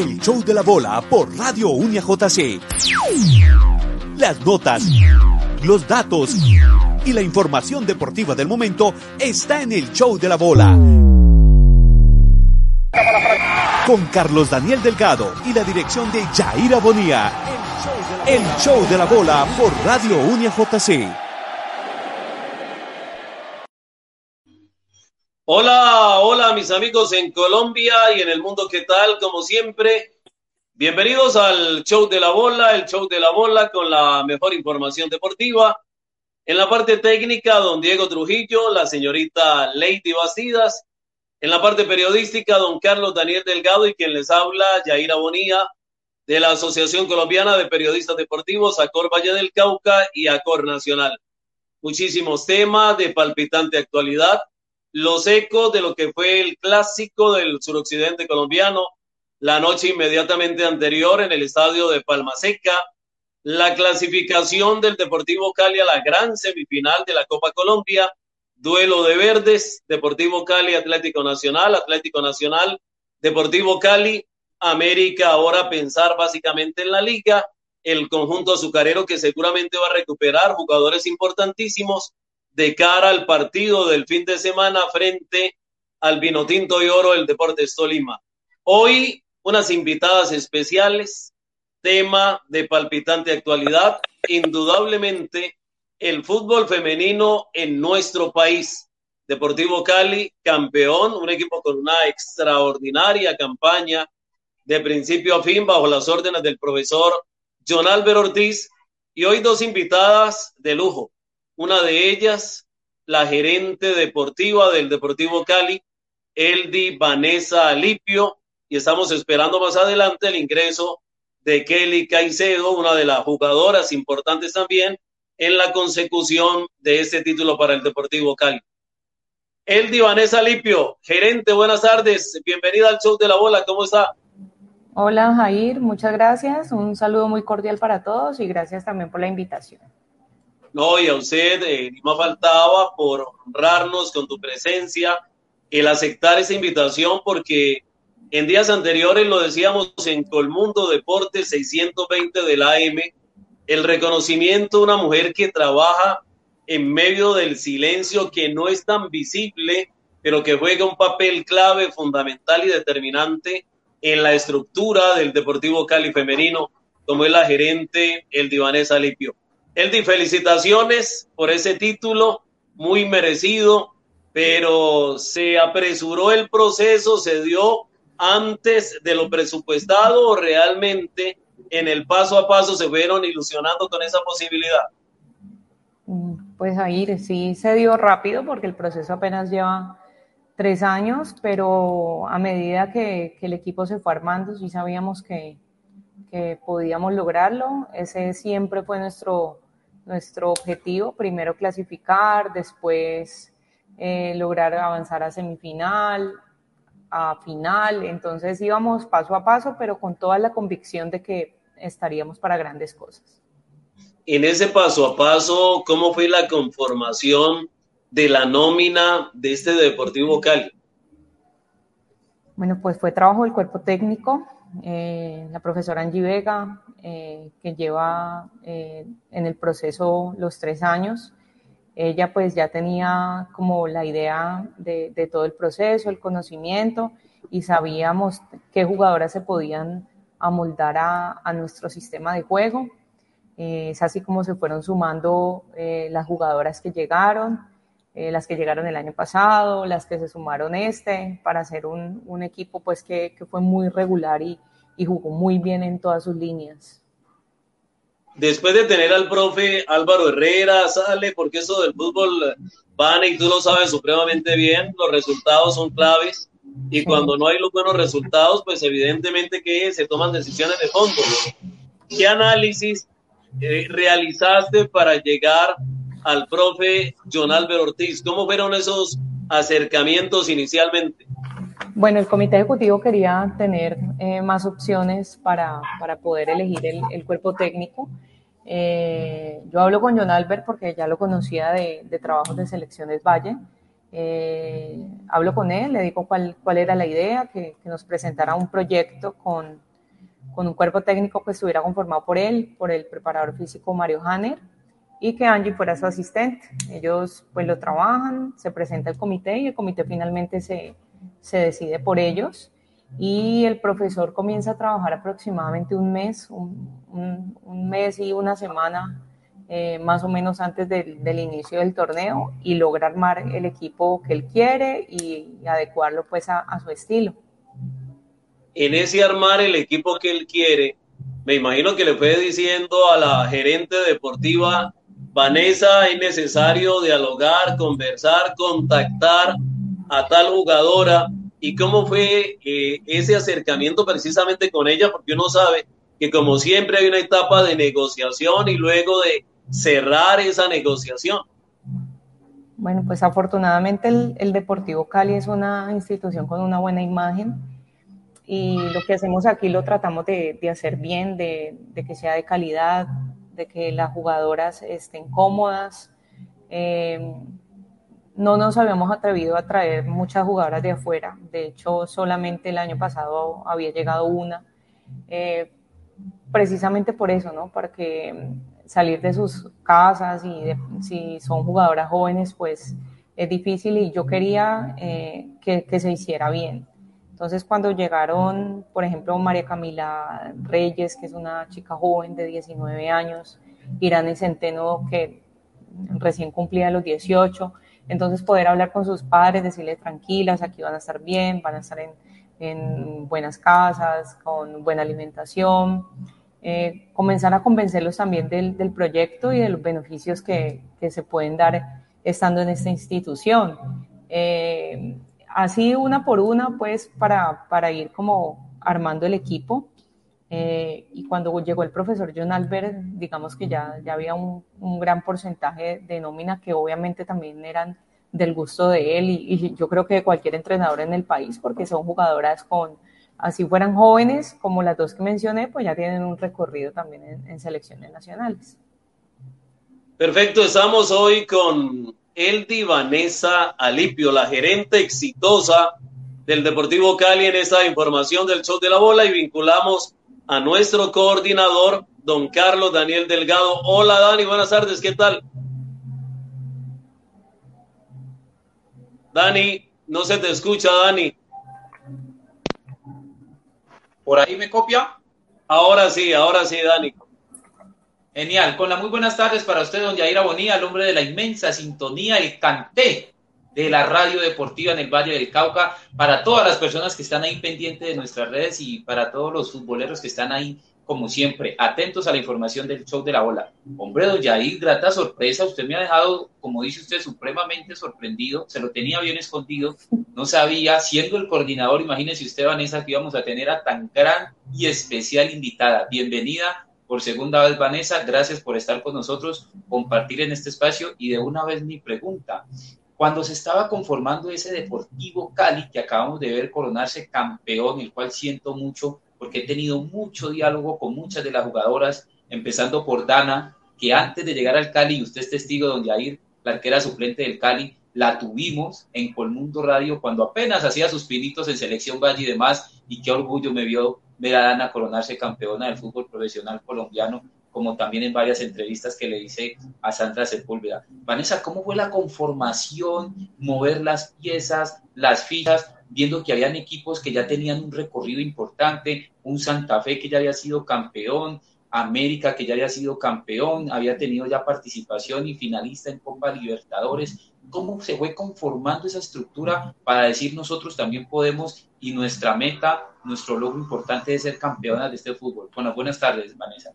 El show de la bola por Radio Unia JC. Las notas, los datos y la información deportiva del momento está en el show de la bola. Con Carlos Daniel Delgado y la dirección de Jaira Bonía. El show de la bola por Radio Unia JC. Hola, hola mis amigos en Colombia y en el mundo, ¿qué tal? Como siempre, bienvenidos al show de la bola, el show de la bola con la mejor información deportiva. En la parte técnica, don Diego Trujillo, la señorita Lady Bastidas. En la parte periodística, don Carlos Daniel Delgado y quien les habla, Yaira Bonía, de la Asociación Colombiana de Periodistas Deportivos, Acor Valle del Cauca y Acor Nacional. Muchísimos temas de palpitante actualidad los ecos de lo que fue el clásico del suroccidente colombiano la noche inmediatamente anterior en el estadio de Palma Seca, la clasificación del Deportivo Cali a la gran semifinal de la Copa Colombia, duelo de verdes, Deportivo Cali, Atlético Nacional, Atlético Nacional, Deportivo Cali, América ahora pensar básicamente en la liga, el conjunto azucarero que seguramente va a recuperar jugadores importantísimos de cara al partido del fin de semana frente al Vinotinto y Oro del Deportes Tolima. Hoy unas invitadas especiales, tema de palpitante actualidad, indudablemente el fútbol femenino en nuestro país. Deportivo Cali, campeón, un equipo con una extraordinaria campaña de principio a fin bajo las órdenes del profesor John Álvaro Ortiz y hoy dos invitadas de lujo. Una de ellas, la gerente deportiva del Deportivo Cali, Eldi Vanessa Alipio, y estamos esperando más adelante el ingreso de Kelly Caicedo, una de las jugadoras importantes también en la consecución de este título para el Deportivo Cali. Eldi Vanessa Alipio, gerente, buenas tardes, bienvenida al show de la bola, ¿cómo está? Hola Jair, muchas gracias, un saludo muy cordial para todos y gracias también por la invitación. No, y a usted eh, ni más faltaba por honrarnos con tu presencia, el aceptar esa invitación, porque en días anteriores lo decíamos en Colmundo Deportes 620 del AM, el reconocimiento de una mujer que trabaja en medio del silencio, que no es tan visible, pero que juega un papel clave, fundamental y determinante en la estructura del Deportivo Cali femenino, como es la gerente el Divanés Alipio. Eldi, felicitaciones por ese título, muy merecido, pero se apresuró el proceso, se dio antes de lo presupuestado o realmente en el paso a paso se fueron ilusionando con esa posibilidad. Mm, pues ahí sí se dio rápido porque el proceso apenas lleva tres años, pero a medida que, que el equipo se fue armando, sí sabíamos que, que podíamos lograrlo. Ese siempre fue nuestro, nuestro objetivo, primero clasificar, después eh, lograr avanzar a semifinal, a final. Entonces íbamos paso a paso, pero con toda la convicción de que estaríamos para grandes cosas. En ese paso a paso, ¿cómo fue la conformación de la nómina de este Deportivo Cali? Bueno, pues fue trabajo del cuerpo técnico, eh, la profesora Angie Vega, eh, que lleva eh, en el proceso los tres años. Ella pues ya tenía como la idea de, todo el proceso, el conocimiento y sabíamos qué jugadoras se podían amoldar a, a nuestro sistema de juego. es así como se fueron sumando las jugadoras que llegaron, las que llegaron el año pasado, las que se sumaron este, para hacer un, un equipo pues que, que, fue muy regular y, y, jugó muy bien en todas sus líneas. Después de tener al profe Álvaro Herrera, sale, porque eso del fútbol van y tú lo sabes supremamente bien, los resultados son claves. y cuando no hay los buenos resultados, pues evidentemente que se toman decisiones de fondo. ¿Qué análisis eh, realizaste para llegar al profe John Albert Ortiz? ¿Cómo fueron esos acercamientos inicialmente? Bueno, el comité ejecutivo quería tener eh, más opciones para, para, poder elegir el, el cuerpo técnico. Eh, yo hablo con John Albert porque ya lo conocía de, de trabajos de selecciones Valle. Eh, hablo con él, le digo cuál, cuál era la idea, que, que nos presentara un proyecto con, con, un cuerpo técnico que estuviera conformado por él, por el preparador físico Mario Hanner y que Angie fuera su asistente. Ellos pues lo trabajan, se presenta el comité y el comité finalmente se, se decide por ellos y el profesor comienza a trabajar aproximadamente un mes, un, un, un mes y una semana eh, más o menos antes del, del, inicio del torneo y logra armar el equipo que él quiere y, y adecuarlo pues a, a, su estilo. En ese armar el equipo que él quiere, me imagino que le fue diciendo a la gerente deportiva, Vanessa, es necesario dialogar, conversar, contactar a tal jugadora y cómo fue eh, ese acercamiento precisamente con ella, porque uno sabe que como siempre hay una etapa de negociación y luego de cerrar esa negociación. Bueno, pues afortunadamente el, el, Deportivo Cali es una institución con una buena imagen y lo que hacemos aquí lo tratamos de, de hacer bien, de, de, que sea de calidad, de que las jugadoras estén cómodas. Eh, no nos habíamos atrevido a traer muchas jugadoras de afuera. De hecho, solamente el año pasado había llegado una. Eh, precisamente por eso, ¿no? Para que salir de sus casas y de, si son jugadoras jóvenes, pues es difícil y yo quería eh, que, se hiciera bien. Entonces, cuando llegaron, por ejemplo, María Camila Reyes, que es una chica joven de 19 años, Irán Centeno, que recién cumplía los 18, entonces poder hablar con sus padres, decirles tranquilas, aquí van a estar bien, van a estar en, en buenas casas, con buena alimentación, eh, comenzar a convencerlos también del, del, proyecto y de los beneficios que, que, se pueden dar estando en esta institución. Eh, así una por una, pues para, para ir como armando el equipo. Eh, y cuando llegó el profesor John Albert, digamos que ya, ya había un, un, gran porcentaje de nómina que obviamente también eran del gusto de él y, yo creo que de cualquier entrenador en el país, porque son jugadoras con, así fueran jóvenes, como las dos que mencioné, pues ya tienen un recorrido también en, en selecciones nacionales. Perfecto, estamos hoy con Eldi Vanessa Alipio, la gerente exitosa del Deportivo Cali en esta información del show de la bola y vinculamos a nuestro coordinador, don Carlos Daniel Delgado. Hola Dani, buenas tardes, ¿qué tal? Dani, no se te escucha, Dani. ¿Por ahí me copia? Ahora sí, ahora sí, Dani. Genial. Con la muy buenas tardes para usted, don Yaira Bonilla, el hombre de la inmensa sintonía, el canté de la radio deportiva en el Valle del Cauca, para todas las personas que están ahí pendientes de nuestras redes y para todos los futboleros que están ahí, como siempre, atentos a la información del show de la ola. Hombre, don Yair, grata sorpresa, usted me ha dejado, como dice usted, supremamente sorprendido, se lo tenía bien escondido, no sabía, siendo el coordinador, imagínese usted, Vanessa, que íbamos a tener a tan gran y especial invitada. Bienvenida por segunda vez, Vanessa, gracias por estar con nosotros, compartir en este espacio. Y de una vez mi pregunta cuando se estaba conformando ese Deportivo Cali que acabamos de ver coronarse campeón, el cual siento mucho porque he tenido mucho diálogo con muchas de las jugadoras, empezando por Dana, que antes de llegar al Cali, y usted es testigo, don Jair, la arquera suplente del Cali, la tuvimos en Colmundo Radio cuando apenas hacía sus pinitos en Selección Valle y demás, y qué orgullo me vio ver a coronarse campeona del fútbol profesional colombiano como también en varias entrevistas que le hice a Sandra Sepúlveda. Vanessa, ¿cómo fue la conformación, mover las piezas, las fichas, viendo que habían equipos que ya tenían un recorrido importante, un Santa Fe que ya había sido campeón, América que ya había sido campeón, había tenido ya participación y finalista en Copa Libertadores? ¿Cómo se fue conformando esa estructura para decir nosotros también podemos y nuestra meta, nuestro logro importante es ser campeonas de este fútbol? Bueno, buenas tardes, Vanessa.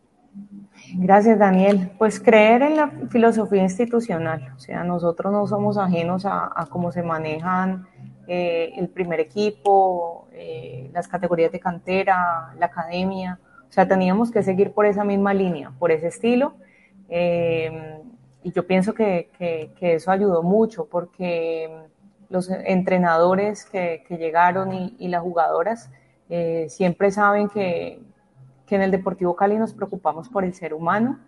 Gracias, Daniel. Pues creer en la filosofía institucional, o sea, nosotros no somos ajenos a, cómo se manejan eh, el primer equipo, eh, las categorías de cantera, la academia. O sea, teníamos que seguir por esa misma línea, por ese estilo. Eh, y yo pienso que, eso ayudó mucho porque los entrenadores que, llegaron y, las jugadoras siempre saben que, que en el Deportivo Cali nos preocupamos por el ser humano,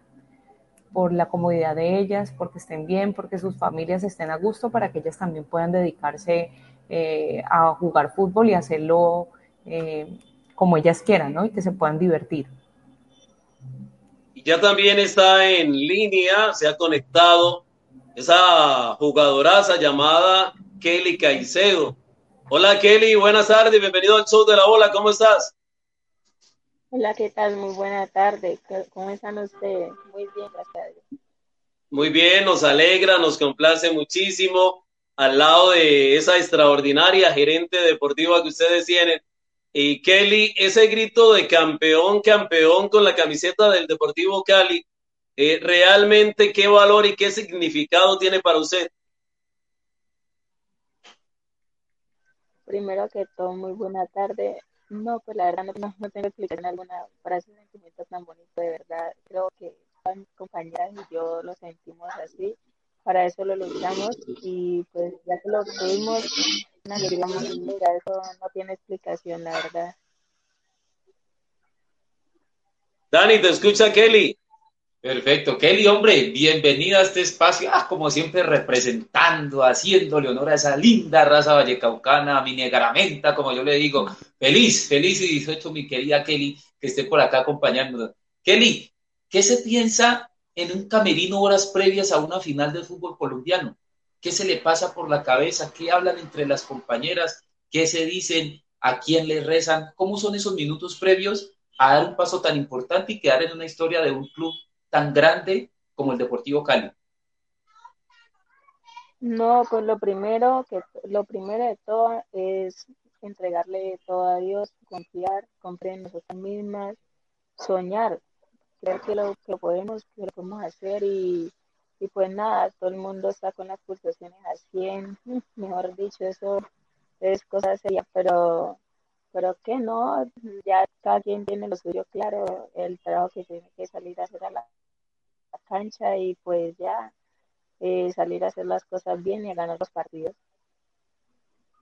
por la comodidad de ellas, porque estén bien, porque sus familias estén a gusto, para que ellas también puedan dedicarse eh, a jugar fútbol y hacerlo eh, como ellas quieran, ¿no? Y que se puedan divertir. Y ya también está en línea, se ha conectado esa jugadoraza llamada Kelly Caicedo. Hola Kelly, buenas tardes, bienvenido al show de la bola, ¿cómo estás? Hola, ¿qué tal? Muy buena tarde. ¿Cómo están ustedes? Muy bien, gracias Muy bien, nos alegra, nos complace muchísimo al lado de esa extraordinaria gerente deportiva que ustedes tienen. Y Kelly, ese grito de campeón, campeón con la camiseta del Deportivo Cali, eh, ¿realmente qué valor y qué significado tiene para usted? Primero que todo, muy buena tarde. No, pues la verdad no, no tengo explicación alguna para ese sentimiento tan bonito, de verdad. Creo que mis compañeras y yo lo sentimos así. Para eso lo luchamos y pues ya que lo tuvimos, eso no tiene explicación, la verdad. Dani, te escucha Kelly. Perfecto. Kelly, hombre, bienvenida a este espacio. Ah, como siempre, representando, haciéndole honor a esa linda raza vallecaucana, mi negaramenta, como yo le digo. Feliz, feliz y 18, mi querida Kelly, que esté por acá acompañándonos. Kelly, ¿qué se piensa en un camerino horas previas a una final del fútbol colombiano? ¿Qué se le pasa por la cabeza? ¿Qué hablan entre las compañeras? ¿Qué se dicen? ¿A quién le rezan? ¿Cómo son esos minutos previos a dar un paso tan importante y quedar en una historia de un club tan grande como el Deportivo Cali? No, pues lo primero que lo primero de todo es entregarle todo a Dios, confiar, confiar en nosotras mismas, soñar, creer que lo, que podemos, que lo podemos hacer y, y pues nada, todo el mundo está con las pulsaciones a 100, mejor dicho, eso es cosa seria, pero pero que no, ya cada quien tiene lo suyo claro, el trabajo que tiene que salir a hacer a la, cancha y pues ya eh, salir a hacer las cosas bien y a ganar los partidos.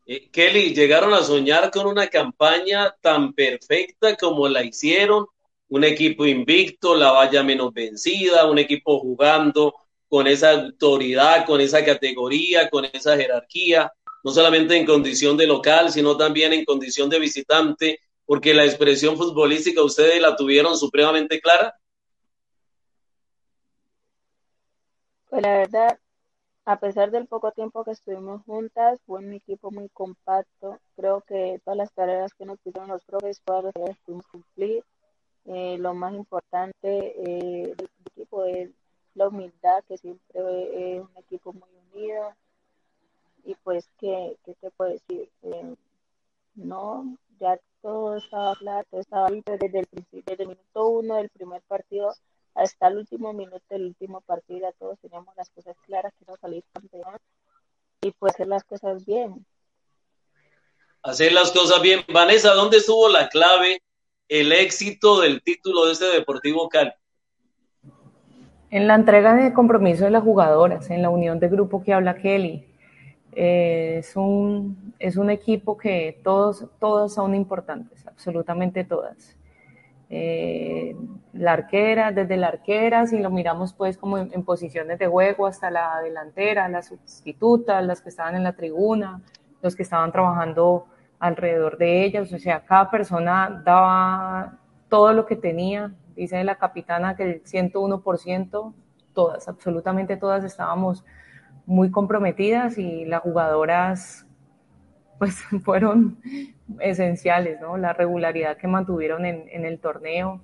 Eh, Kelly, llegaron a soñar con una campaña tan perfecta como la hicieron, un equipo invicto, la valla menos vencida, un equipo jugando con esa autoridad, con esa categoría, con esa jerarquía no solamente en condición de local, sino también en condición de visitante, porque la expresión futbolística ustedes la tuvieron supremamente clara. Pues la verdad, a pesar del poco tiempo que estuvimos juntas, fue un equipo muy compacto. Creo que todas las tareas que nos pidieron los profes, todas las tareas pudimos cumplir. Eh, lo más importante eh, del equipo es la humildad, que siempre es un equipo pues, ¿qué, qué te puedo decir? Eh, no, ya todo estaba claro, todo estaba listo desde el principio, desde el minuto uno del primer partido hasta el último minuto del último partido, ya todos teníamos las cosas claras, que no salir campeón y pues hacer las cosas bien. Hacer las cosas bien. Vanessa, ¿dónde estuvo la clave, el éxito del título de este Deportivo Cali? En la entrega de compromiso de las jugadoras, en la unión de grupo que habla Kelly, eh, es, un, es un equipo que todos, todos son importantes, absolutamente todas. Eh, la arquera, desde la arquera, si lo miramos pues como en, posiciones de juego hasta la delantera, las sustitutas, las que estaban en la tribuna, los que estaban trabajando alrededor de ellas, o sea, cada persona daba todo lo que tenía, dice la capitana que el 101%, todas, absolutamente todas estábamos muy comprometidas y las jugadoras pues fueron esenciales, ¿no? La regularidad que mantuvieron en, el torneo.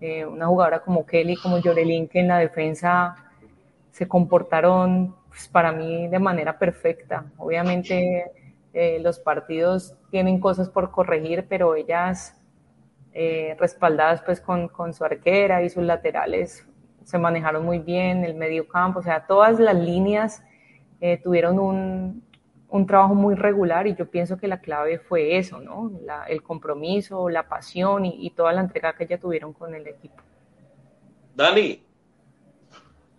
Eh, una jugadora como Kelly, como Yorelin, que en la defensa se comportaron pues, para mí de manera perfecta. Obviamente eh, los partidos tienen cosas por corregir, pero ellas eh, respaldadas pues con, con, su arquera y sus laterales se manejaron muy bien, el medio campo, o sea, todas las líneas eh, tuvieron un, un trabajo muy regular y yo pienso que la clave fue eso, ¿no? el compromiso, la pasión y, toda la entrega que ya tuvieron con el equipo. Dani.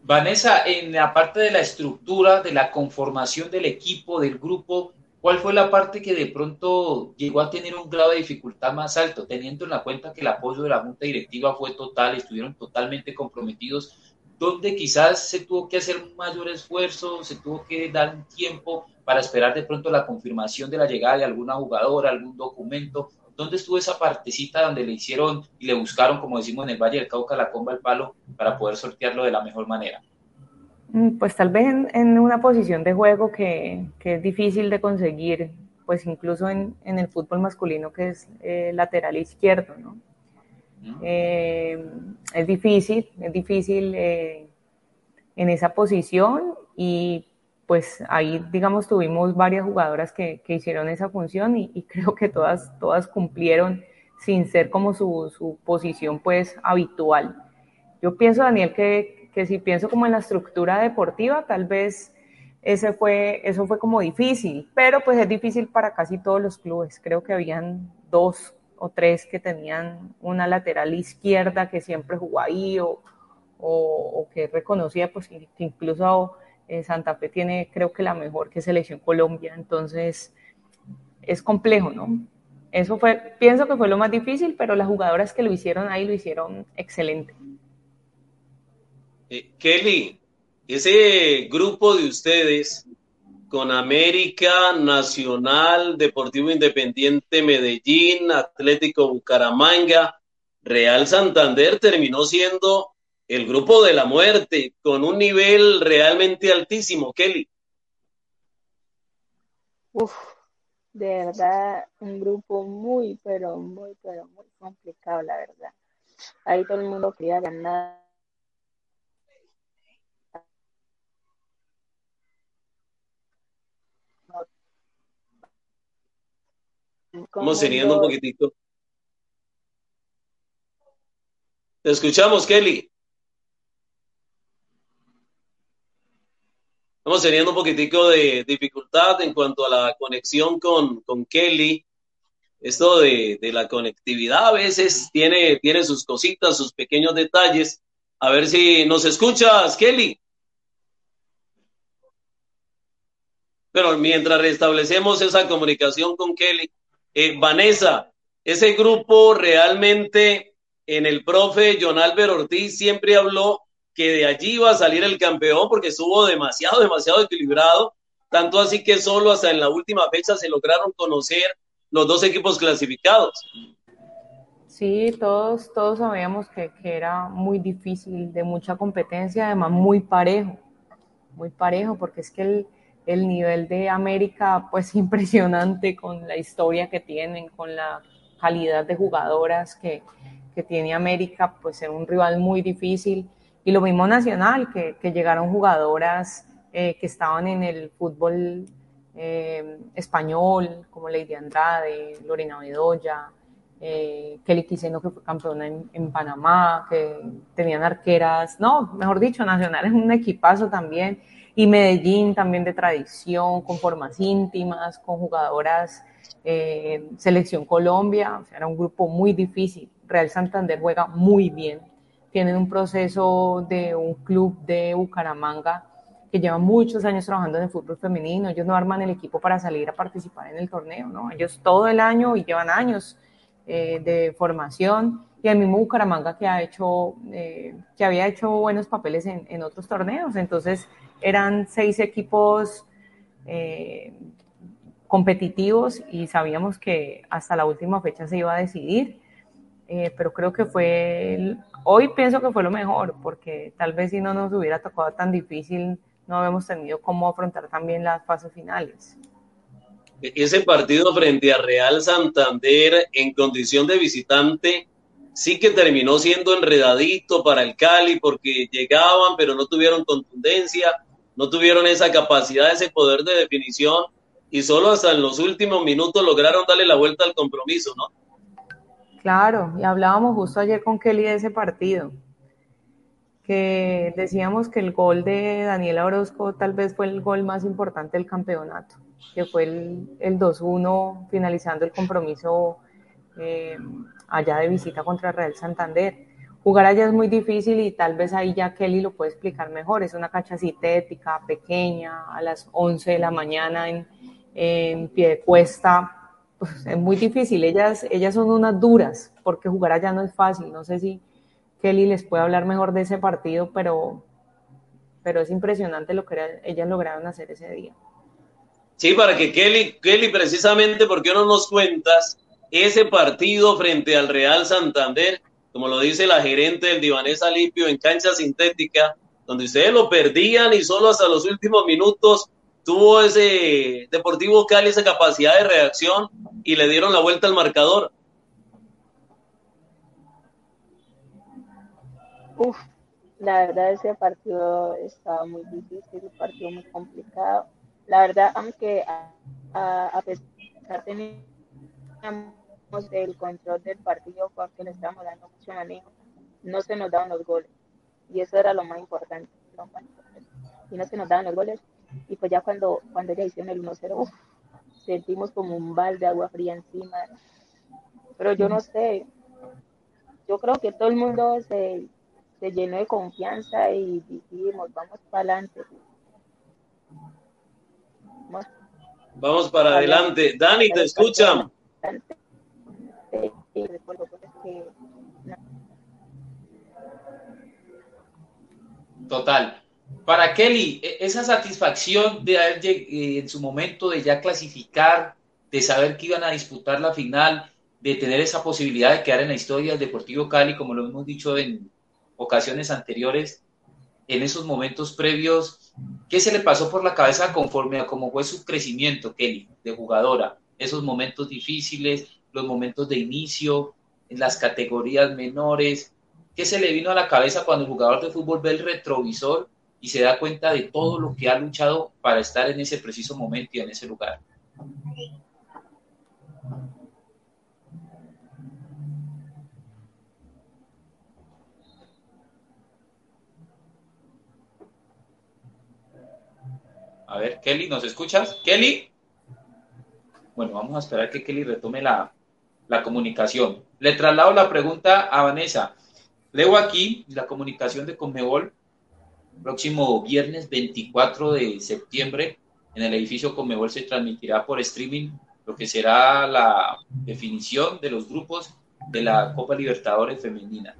Vanessa, en la parte de la estructura, de la conformación del equipo, del grupo, ¿cuál fue la parte que de pronto llegó a tener un grado de dificultad más alto, teniendo en la cuenta que el apoyo de la Junta Directiva fue total, estuvieron totalmente comprometidos? ¿Dónde quizás se tuvo que hacer un mayor esfuerzo, se tuvo que dar un tiempo para esperar de pronto la confirmación de la llegada de alguna jugadora, algún documento. ¿Dónde estuvo esa partecita donde le hicieron y le buscaron, como decimos en el Valle del Cauca, la comba al palo para poder sortearlo de la mejor manera? Mm, pues tal vez en, una posición de juego que, que, es difícil de conseguir, pues incluso en, en el fútbol masculino que es eh, lateral izquierdo, ¿no? Eh, es difícil, es difícil eh, en esa posición y pues ahí, digamos, tuvimos varias jugadoras que, que hicieron esa función y, creo que todas, todas cumplieron sin ser como su, su, posición, pues, habitual. Yo pienso, Daniel, que, que si pienso como en la estructura deportiva, tal vez ese fue, eso fue como difícil, pero pues es difícil para casi todos los clubes. Creo que habían dos o tres que tenían una lateral izquierda que siempre jugó ahí o, o, que reconocía, pues que incluso eh, Santa Fe tiene, creo que la mejor que Selección Colombia, entonces es complejo, ¿no? Eso fue, pienso que fue lo más difícil, pero las jugadoras que lo hicieron ahí lo hicieron excelente. Eh, Kelly, ese grupo de ustedes con América, Nacional, Deportivo Independiente Medellín, Atlético Bucaramanga, Real Santander terminó siendo el grupo de la muerte con un nivel realmente altísimo, Kelly. Uf, de verdad, un grupo muy, pero muy, pero muy complicado, la verdad. Ahí todo el mundo quería ganar. Vamos teniendo un poquitico. Te escuchamos, Kelly. Estamos teniendo un poquitico de dificultad en cuanto a la conexión con, con Kelly. Esto de, de, la conectividad a veces tiene, tiene sus cositas, sus pequeños detalles. A ver si nos escuchas, Kelly. Pero mientras restablecemos esa comunicación con Kelly, eh, Vanessa, ese grupo realmente en el profe John Álvaro Ortiz siempre habló que de allí iba a salir el campeón porque estuvo demasiado, demasiado equilibrado, tanto así que solo hasta en la última fecha se lograron conocer los dos equipos clasificados. Sí, todos, todos sabíamos que, que era muy difícil, de mucha competencia, además muy parejo, muy parejo, porque es que el, el nivel de América, pues impresionante con la historia que tienen, con la calidad de jugadoras que, que tiene América, pues era un rival muy difícil. Y lo mismo Nacional, que, que llegaron jugadoras eh, que estaban en el fútbol eh, español, como Lady Andrade, Lorena Bedoya, eh, Kelly Quiseno, que fue campeona en, en, Panamá, que tenían arqueras, no, mejor dicho, Nacional es un equipazo también, y Medellín también de tradición, con formas íntimas, con jugadoras, eh, Selección Colombia, o sea, era un grupo muy difícil. Real Santander juega muy bien, tienen un proceso de un club de Bucaramanga que lleva muchos años trabajando en el fútbol femenino. Ellos no arman el equipo para salir a participar en el torneo, ¿no? Ellos todo el año y llevan años eh, de formación y el mismo Bucaramanga que ha hecho, eh, que había hecho buenos papeles en, en, otros torneos. Entonces eran seis equipos eh, competitivos y sabíamos que hasta la última fecha se iba a decidir. Eh, pero creo que fue Hoy pienso que fue lo mejor, porque tal vez si no nos hubiera tocado tan difícil, no habíamos tenido cómo afrontar también las fases finales. E-, ese partido frente a Real Santander en condición de visitante sí que terminó siendo enredadito para el Cali porque llegaban pero no tuvieron contundencia, no tuvieron esa capacidad, ese poder de definición y solo hasta en los últimos minutos lograron darle la vuelta al compromiso, ¿no? Claro, y hablábamos justo ayer con Kelly de ese partido, que decíamos que el gol de Daniela Orozco tal vez fue el gol más importante del campeonato. que fue el, el 2-1 finalizando el compromiso eh, allá de visita contra Real Santander. Jugar allá es muy difícil y tal vez ahí ya Kelly lo puede explicar mejor. Es una cancha sintética, pequeña, a las 11 de la mañana en, en pie de cuesta. Pues es muy difícil. Ellas, ellas son unas duras porque jugar allá no es fácil. No sé si Kelly les puede hablar mejor de ese partido, pero, pero es impresionante lo que ellas lograron hacer ese día. Sí, para que Kelly, Kelly, precisamente, ¿por qué no nos cuentas ese partido frente al Real Santander? Como lo dice la gerente del Divanés Alipio en cancha sintética, donde ustedes lo perdían y solo hasta los últimos minutos tuvo ese Deportivo Cali esa capacidad de reacción y le dieron la vuelta al marcador. Uf, la verdad ese partido estaba muy difícil, un partido muy complicado la verdad, aunque a, pesar de teníamos el control del partido porque le estábamos dando mucho manejo, no se nos daban los goles. Y eso era lo más importante. Y no se nos daban los goles. Y pues ya cuando, cuando ya hicieron el 1-0, sentimos como un balde de agua fría encima. Pero yo no sé, yo creo que todo el mundo se, se llenó de confianza y dijimos, vamos para adelante. Vamos para adelante. Dani, te escuchan. Total. Para Kelly, e, esa satisfacción de haber eh, en su momento de ya clasificar, de saber que iban a disputar la final, de tener esa posibilidad de quedar en la historia del Deportivo Cali, como lo hemos dicho en ocasiones anteriores, en esos momentos previos, ¿Qué se le pasó por la cabeza conforme a cómo fue su crecimiento, Kelly, de jugadora? Esos momentos difíciles, los momentos de inicio, en las categorías menores. ¿Qué se le vino a la cabeza cuando el jugador de fútbol ve el retrovisor y se da cuenta de todo lo que ha luchado para estar en ese preciso momento y en ese lugar? A ver, Kelly, ¿nos escuchas? Kelly. Bueno, vamos a esperar que Kelly retome la, comunicación. Le traslado la pregunta a Vanessa. Leo aquí la comunicación de Conmebol, próximo viernes 24 de septiembre, en el edificio Conmebol se transmitirá por streaming lo que será la definición de los grupos de la Copa Libertadores Femenina.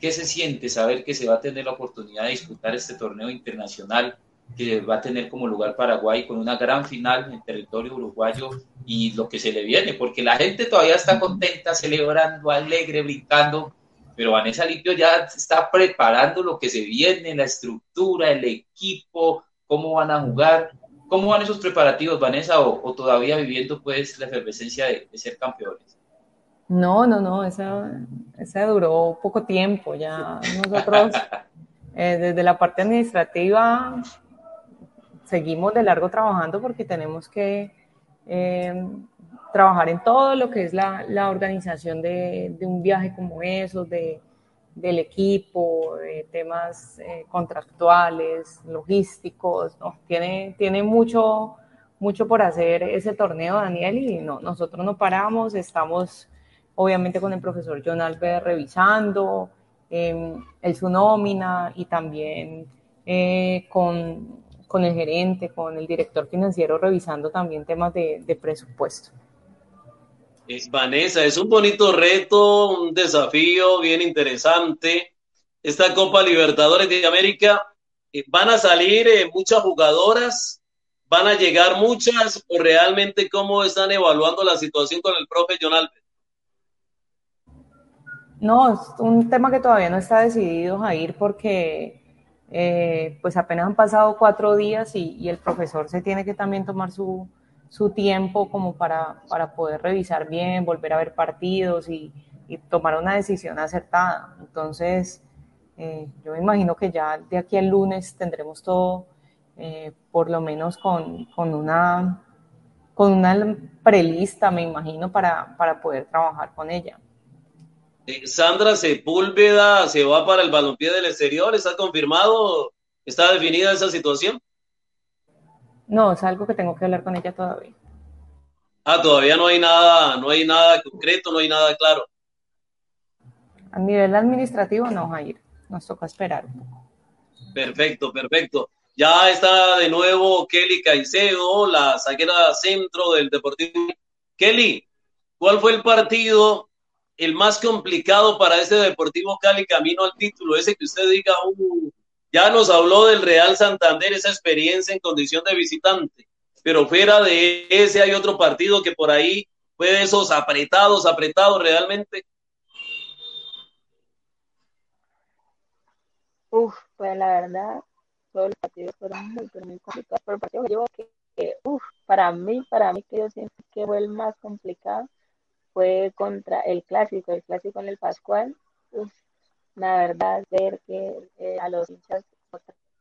¿Qué se siente saber que se va a tener la oportunidad de disputar este torneo internacional que va a tener como lugar Paraguay con una gran final en territorio uruguayo y lo que se le viene, porque la gente todavía está contenta, celebrando, alegre, brincando, pero Vanessa Limpio ya está preparando lo que se viene, la estructura, el equipo, cómo van a jugar. ¿Cómo van esos preparativos, Vanessa, o, todavía viviendo pues la efervescencia de, ser campeones? No, no, no, esa, esa duró poco tiempo. Ya nosotros, eh, desde la parte administrativa, seguimos de largo trabajando porque tenemos que eh, trabajar en todo lo que es la, organización de, un viaje como esos, de, del equipo, de temas eh, contractuales, logísticos, ¿no? tiene, tiene mucho, mucho por hacer ese torneo, Daniel, y no, nosotros no paramos, estamos obviamente con el profesor John Albert revisando eh, el su nómina y también eh, con con el gerente, con el director financiero, revisando también temas de, presupuesto. Es Vanessa, es un bonito reto, un desafío bien interesante. Esta Copa Libertadores de América, eh, ¿van a salir eh, muchas jugadoras? ¿Van a llegar muchas? ¿O realmente cómo están evaluando la situación con el profe John Albert? No, es un tema que todavía no está decidido, a ir porque eh, pues apenas han pasado cuatro días y, el profesor se tiene que también tomar su, su tiempo como para, para, poder revisar bien, volver a ver partidos y, tomar una decisión acertada. Entonces, eh, yo me imagino que ya de aquí al lunes tendremos todo, eh, por lo menos con, con, una, con una prelista, me imagino, para, para poder trabajar con ella. Sandra Sepúlveda se va para el balompié del exterior, ¿está confirmado? ¿Está definida esa situación? No, es algo que tengo que hablar con ella todavía. Ah, todavía no hay nada, no hay nada concreto, no hay nada claro. A nivel administrativo no, Jair. Nos toca esperar un poco. Perfecto, perfecto. Ya está de nuevo Kelly Caicedo, la saquera centro del Deportivo. Kelly, ¿cuál fue el partido el más complicado para ese Deportivo Cali camino al título? Ese que usted diga, uh, ya nos habló del Real Santander, esa experiencia en condición de visitante, pero fuera de ese hay otro partido que por ahí fue de esos apretados, apretados realmente. Uf, pues la verdad, todos los partidos fueron muy, muy complicados, pero el partido que yo que, uf, para mí, para mí que yo siento que fue el más complicado fue contra el clásico, el clásico en el Pascual. Uf, la verdad, ver que eh, a los hinchas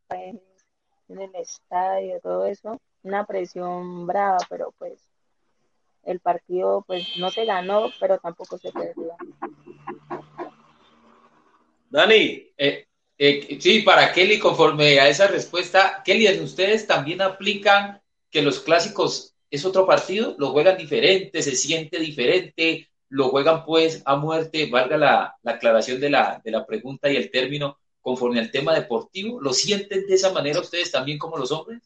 en, el estadio, todo eso, una presión brava, pero pues el partido pues no se ganó, pero tampoco se perdió. Dani, eh, eh, sí, para Kelly, conforme a esa respuesta, Kelly, ¿ustedes también aplican que los clásicos es otro partido? ¿Lo juegan diferente? ¿Se siente diferente? ¿Lo juegan pues a muerte? Valga la, aclaración de la, de la pregunta y el término conforme al tema deportivo. ¿Lo sienten de esa manera ustedes también como los hombres?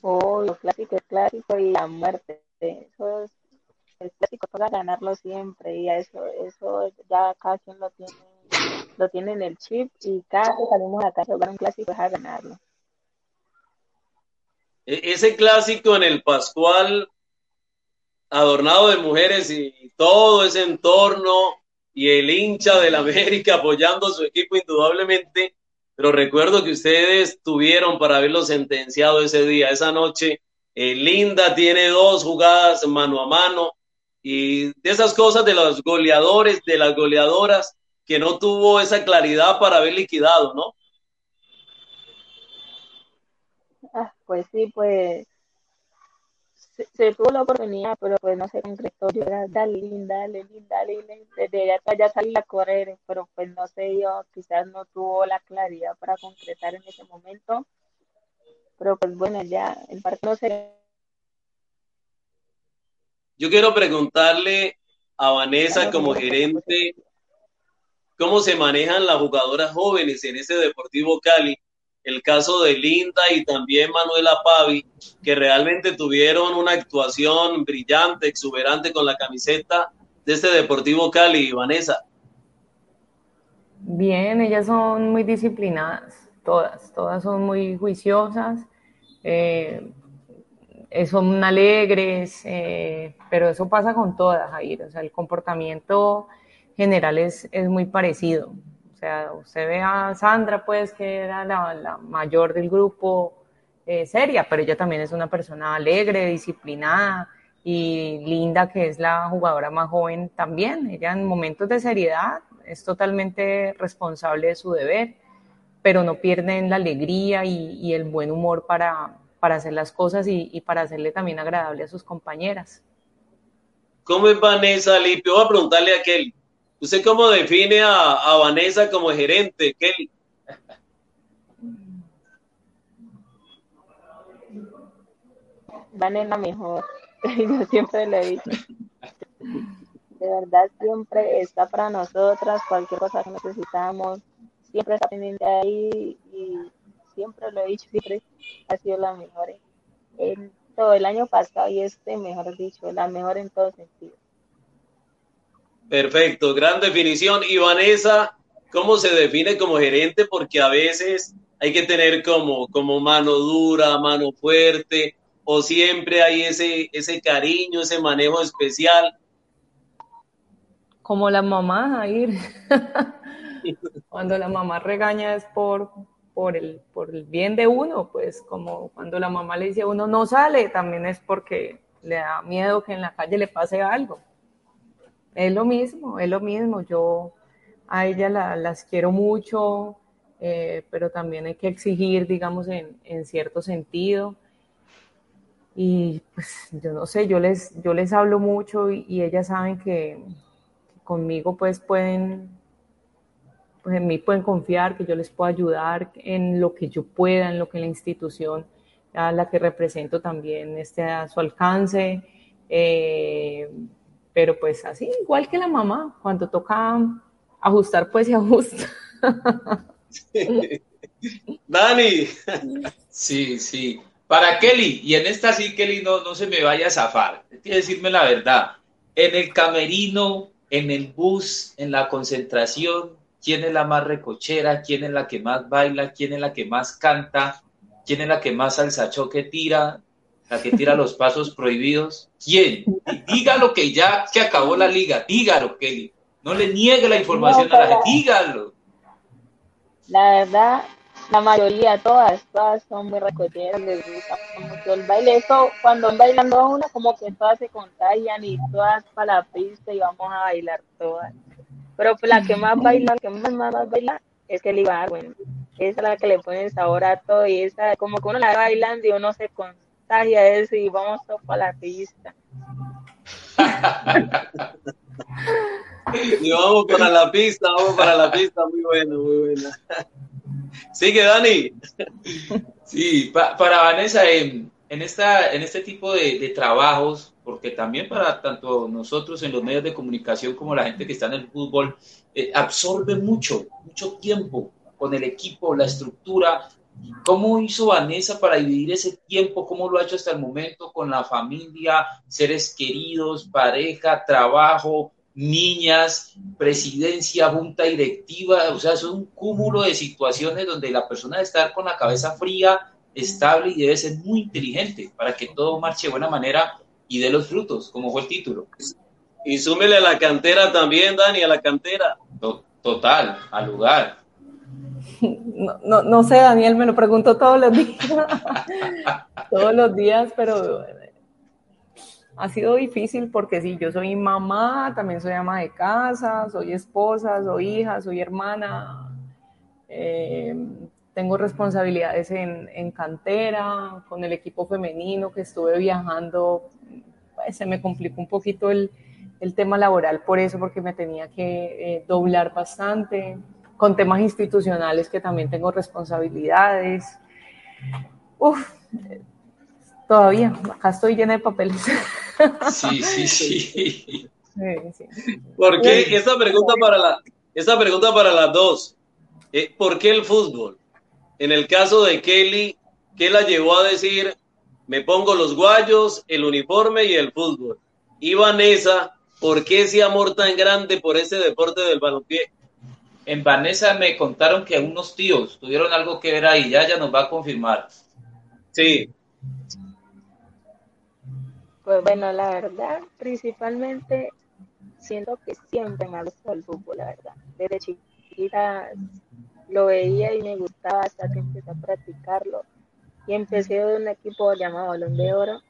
Oh, los clásicos, clásico y la muerte. Eso es, el clásico para ganarlo siempre y eso, eso ya cada quien lo tiene lo tiene en el chip y cada que salimos a casa jugar un clásico es a ganarlo. E-, ese clásico en el Pascual, adornado de mujeres y todo ese entorno y el hincha del América apoyando a su equipo indudablemente, pero recuerdo que ustedes tuvieron para haberlo sentenciado ese día, esa noche. Eh, Linda tiene dos jugadas mano a mano y de esas cosas de los goleadores, de las goleadoras, que no tuvo esa claridad para haber liquidado, ¿no? Ah, pues sí, pues se, tuvo la oportunidad, pero pues no se concretó. Yo era, dale, linda, dale, linda, dale, desde allá ya salí a correr, pero pues no sé yo, quizás no tuvo la claridad para concretar en ese momento. Pero pues bueno, ya el partido no se... Yo quiero preguntarle a Vanessa como gerente cómo se manejan las jugadoras jóvenes en ese Deportivo Cali. El caso de Linda y también Manuela Pavi, que realmente tuvieron una actuación brillante, exuberante con la camiseta de este Deportivo Cali, Vanessa. Bien, ellas son muy disciplinadas, todas, todas son muy juiciosas, eh, son alegres, eh, pero eso pasa con todas, Jair, o sea, el comportamiento general es, es muy parecido. Sea, usted ve a Sandra, pues, que era la, mayor del grupo, eh, seria, pero ella también es una persona alegre, disciplinada, y Linda, que es la jugadora más joven también. Ella en momentos de seriedad es totalmente responsable de su deber, pero no pierden la alegría y, el buen humor para, hacer las cosas y, para hacerle también agradable a sus compañeras. ¿Cómo es Vanessa Lipio? Voy a preguntarle a Kelly. ¿Usted cómo define a, Vanessa como gerente, Kelly? Vanessa mejor. Yo siempre le he dicho. De verdad, siempre está para nosotras, cualquier cosa que necesitamos, siempre está pendiente ahí y siempre lo he dicho, siempre ha sido la mejor en todo el año pasado y este, mejor dicho, la mejor en todo sentido. Perfecto, gran definición. Y Vanessa, ¿cómo se define como gerente? Porque a veces hay que tener como, como mano dura, mano fuerte, o siempre hay ese, ese cariño, ese manejo especial. Como la mamá, ir. cuando la mamá regaña es por, por, el, por el bien de uno, pues como cuando la mamá le dice a uno no sale, también es porque le da miedo que en la calle le pase algo. Es lo mismo, es lo mismo. Yo a ella las quiero mucho, eh, pero también hay que exigir, digamos, en, cierto sentido. Y pues yo no sé, yo les, yo les hablo mucho y, ellas saben que, conmigo pues pueden, pues en mí pueden confiar, que yo les puedo ayudar en lo que yo pueda, en lo que la institución a la que represento también esté a su alcance. Eh, pero pues así, igual que la mamá, cuando toca ajustar, pues se ajusta. Dani. Sí, sí. Para Kelly, y en esta sí, Kelly, no, no se me vaya a zafar. Tiene que decirme la verdad. En el camerino, en el bus, en la concentración, ¿quién es la más recochera? ¿Quién es la que más baila? ¿Quién es la que más canta? ¿Quién es la que más salsa choque tira? ¿La que tira los pasos prohibidos? ¿Quién? Dígalo que ya que acabó la liga. Dígalo, Kelly. No le niegue la información a la gente. Dígalo. La verdad, la mayoría, todas, todas son muy recocheras, les gusta mucho el baile. Eso, cuando van bailando uno, como que todas se contagian y todas para la pista y vamos a bailar todas. Pero la que más baila, la que más, más, baila es que el bueno, esa es la que le pone sabor a todo y esa, como que uno la va bailando y uno se contagia de eso y vamos todos para la pista. y vamos para la pista, vamos para la pista, muy bueno, muy buena. Sigue, Dani. Sí, para Vanessa, en, esta, en este tipo de, trabajos, porque también para tanto nosotros en los medios de comunicación como la gente que está en el fútbol, eh, absorbe mucho, mucho tiempo con el equipo, la estructura. ¿Cómo hizo Vanessa para dividir ese tiempo? ¿Cómo lo ha hecho hasta el momento con la familia, seres queridos, pareja, trabajo? niñas, presidencia, junta directiva, o sea, es un cúmulo de situaciones donde la persona debe estar con la cabeza fría, estable y debe ser muy inteligente para que todo marche de buena manera y dé los frutos, como fue el título. Y súmele a la cantera también, Dani, a la cantera. Total, al lugar. No, no, no sé, Daniel, me lo pregunto todos los días. todos los días, pero ha sido difícil porque sí, yo soy mamá, también soy ama de casa, soy esposa, soy hija, soy hermana, eh, tengo responsabilidades en, cantera, con el equipo femenino que estuve viajando, pues, se me complicó un poquito el, tema laboral por eso, porque me tenía que eh, doblar bastante, con temas institucionales que también tengo responsabilidades. Uf, todavía, acá estoy llena de papeles. Sí, sí, sí. ¿Por qué? Esta pregunta para, la, esta pregunta para las dos. Eh, ¿Por qué el fútbol? En el caso de Kelly, ¿qué la llevó a decir, me pongo los guayos, el uniforme y el fútbol? Y Vanessa, ¿por qué ese amor tan grande por ese deporte del balompié? En Vanessa me contaron que unos tíos tuvieron algo que ver ahí, ya ya nos va a confirmar. Sí, pues bueno, la verdad, principalmente siento que siempre me ha gustado el fútbol, la verdad. Desde chiquita lo veía y me gustaba hasta que empecé a practicarlo. Y empecé de un equipo llamado Balón de Oro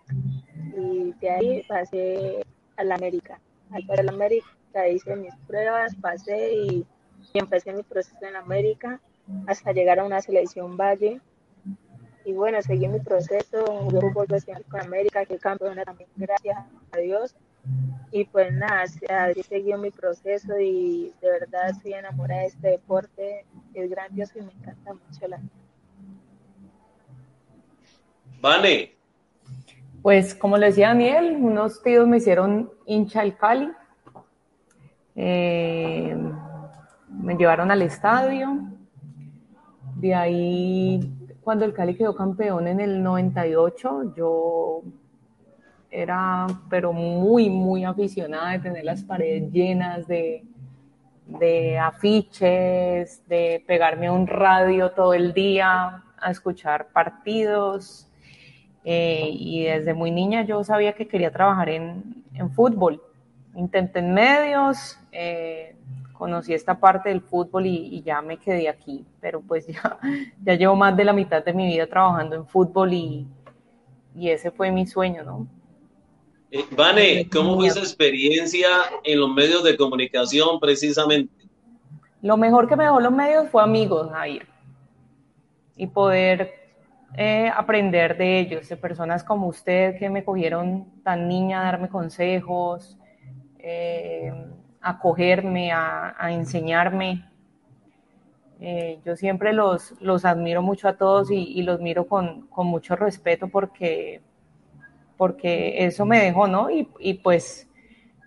y de ahí pasé a la América. Al para la América hice mis pruebas, pasé y, y empecé mi proceso en América hasta llegar a una selección Valle y bueno, seguí mi proceso, jugué fútbol profesional con América, que campeona también, gracias a Dios. Y pues nada, así seguí mi proceso y de verdad estoy enamorada de este deporte, es grandioso y me encanta mucho la Vane. Pues como le decía Daniel, unos tíos me hicieron hincha al Cali. Eh, me llevaron al estadio. De ahí cuando el Cali quedó campeón en el 98, yo era, pero muy, muy aficionada de tener las paredes llenas de, de afiches, de pegarme a un radio todo el día a escuchar partidos. Eh, y desde muy niña yo sabía que quería trabajar en, en fútbol. Intenté en medios, eh, conocí esta parte del fútbol y, ya me quedé aquí, pero pues ya, ya llevo más de la mitad de mi vida trabajando en fútbol y, y ese fue mi sueño, ¿no? Eh, Vane, ¿cómo fue esa experiencia en los medios de comunicación precisamente? Lo mejor que me dejó los medios fue amigos, Jair, y poder eh, aprender de ellos, de personas como usted que me cogieron tan niña a darme consejos, eh, acogerme, a, a enseñarme. Eh, yo siempre los, los admiro mucho a todos y, los miro con, con, mucho respeto porque, porque eso me dejó, ¿no? Y, y pues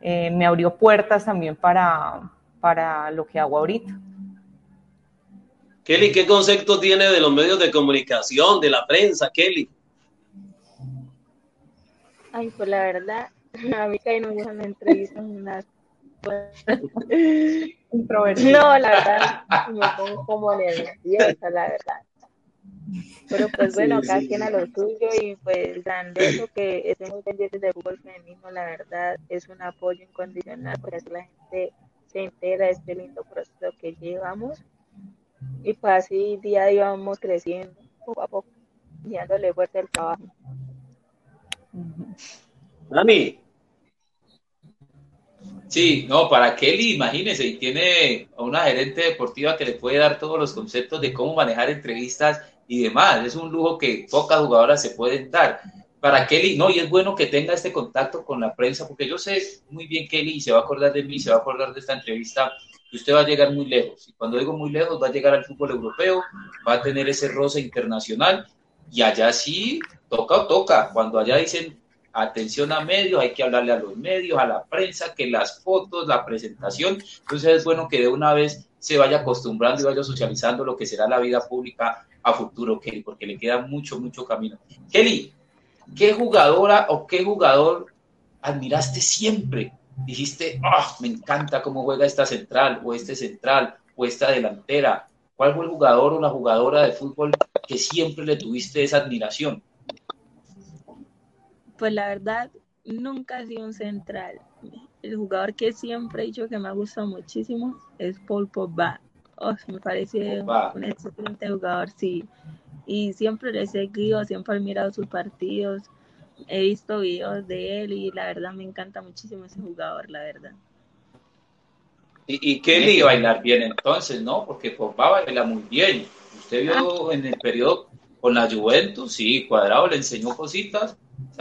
eh, me abrió puertas también para, para lo que hago ahorita. Kelly, ¿qué concepto tiene de los medios de comunicación, de la prensa, Kelly? Ay, pues la verdad, a mí que no me gustan entrevistas unas No, la verdad, me pongo como nerviosa, la verdad. Pero pues bueno, cada quien a lo suyo y pues de eso que estén muy pendientes del fútbol femenino, la verdad es un apoyo incondicional porque así la gente se entera de este lindo proceso que llevamos y pues así día a día vamos creciendo poco a poco, dándole fuerza al trabajo. Dani. Sí, no, para Kelly, imagínese, y tiene a una gerente deportiva que le puede dar todos los conceptos de cómo manejar entrevistas y demás. Es un lujo que pocas jugadoras se pueden dar. Para Kelly, no, y es bueno que tenga este contacto con la prensa, porque yo sé muy bien Kelly y se va a acordar de mí, se va a acordar de esta entrevista, que usted va a llegar muy lejos. Y cuando digo muy lejos, va a llegar al fútbol europeo, va a tener ese roce internacional, y allá sí, toca o toca. Cuando allá dicen atención a medios, hay que hablarle a los medios, a la prensa, que las fotos, la presentación. Entonces es bueno que de una vez se vaya acostumbrando y vaya socializando lo que será la vida pública a futuro, Kelly, porque le queda mucho, mucho camino. Kelly, ¿qué jugadora o qué jugador admiraste siempre? Dijiste, oh, me encanta cómo juega esta central o este central o esta delantera. ¿Cuál fue el jugador o la jugadora de fútbol que siempre le tuviste esa admiración? Pues la verdad, nunca ha sido un central. El jugador que siempre he dicho que me ha gustado muchísimo es Paul Pogba. Oh, me parece un excelente jugador, sí. Y siempre le he seguido, siempre he mirado sus partidos, he visto videos de él y la verdad me encanta muchísimo ese jugador, la verdad. Y, y Kelly bailar bien entonces, ¿no? Porque Pogba baila muy bien. Usted vio ah. en el periodo con la Juventus, sí, Cuadrado le enseñó cositas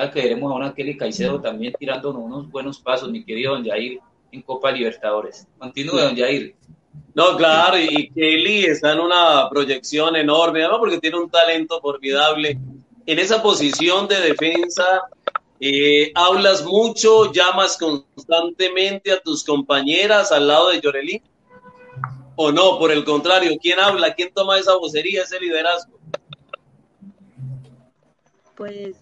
Que veremos a una Kelly Caicedo también tirando unos buenos pasos, mi querido Don Jair, en Copa Libertadores. Continúe, Don Jair. No, claro, y Kelly está en una proyección enorme, además porque tiene un talento formidable. En esa posición de defensa, eh, hablas mucho, llamas constantemente a tus compañeras al lado de Llorelí. ¿O no? Por el contrario, ¿quién habla? ¿Quién toma esa vocería, ese liderazgo? Pues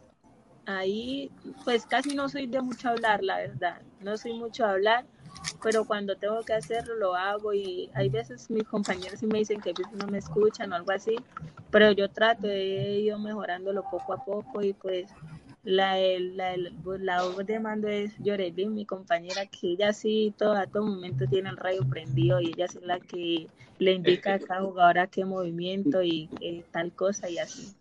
ahí pues casi no soy de mucho hablar, la verdad. No soy mucho hablar, pero cuando tengo que hacerlo lo hago y hay veces mis compañeros sí me dicen que no me escuchan o algo así, pero yo trato, he ido mejorándolo poco a poco y pues la, la, pues, la, voz de mando es Yorelin, mi compañera, que ella sí todo, a todo momento tiene el rayo prendido y ella es la que le indica a cada jugadora qué movimiento y tal cosa y así.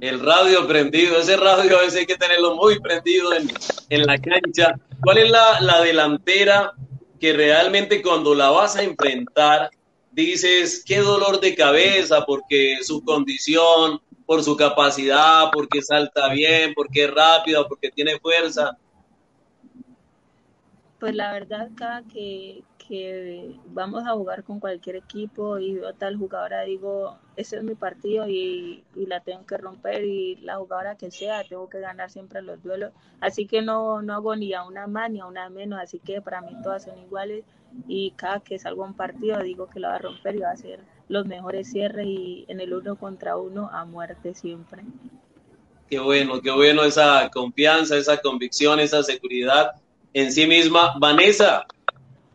El radio prendido, ese radio a veces hay que tenerlo muy prendido en, la cancha. ¿Cuál es la, delantera que realmente cuando la vas a enfrentar dices qué dolor de cabeza porque su condición, por su capacidad, porque salta bien, porque es rápida, porque tiene fuerza? Pues la verdad, cada que, que vamos a jugar con cualquier equipo y veo tal jugadora, digo, ese es mi partido y, la tengo que romper y la jugadora que sea, tengo que ganar siempre los duelos. Así que no, no hago ni a una más ni a una menos, así que para mí todas son iguales y cada que salgo a un partido digo que lo va a romper y va a ser los mejores cierres y en el uno contra uno a muerte siempre. Qué bueno, qué bueno esa confianza, esa convicción, esa seguridad en sí misma. Vanessa,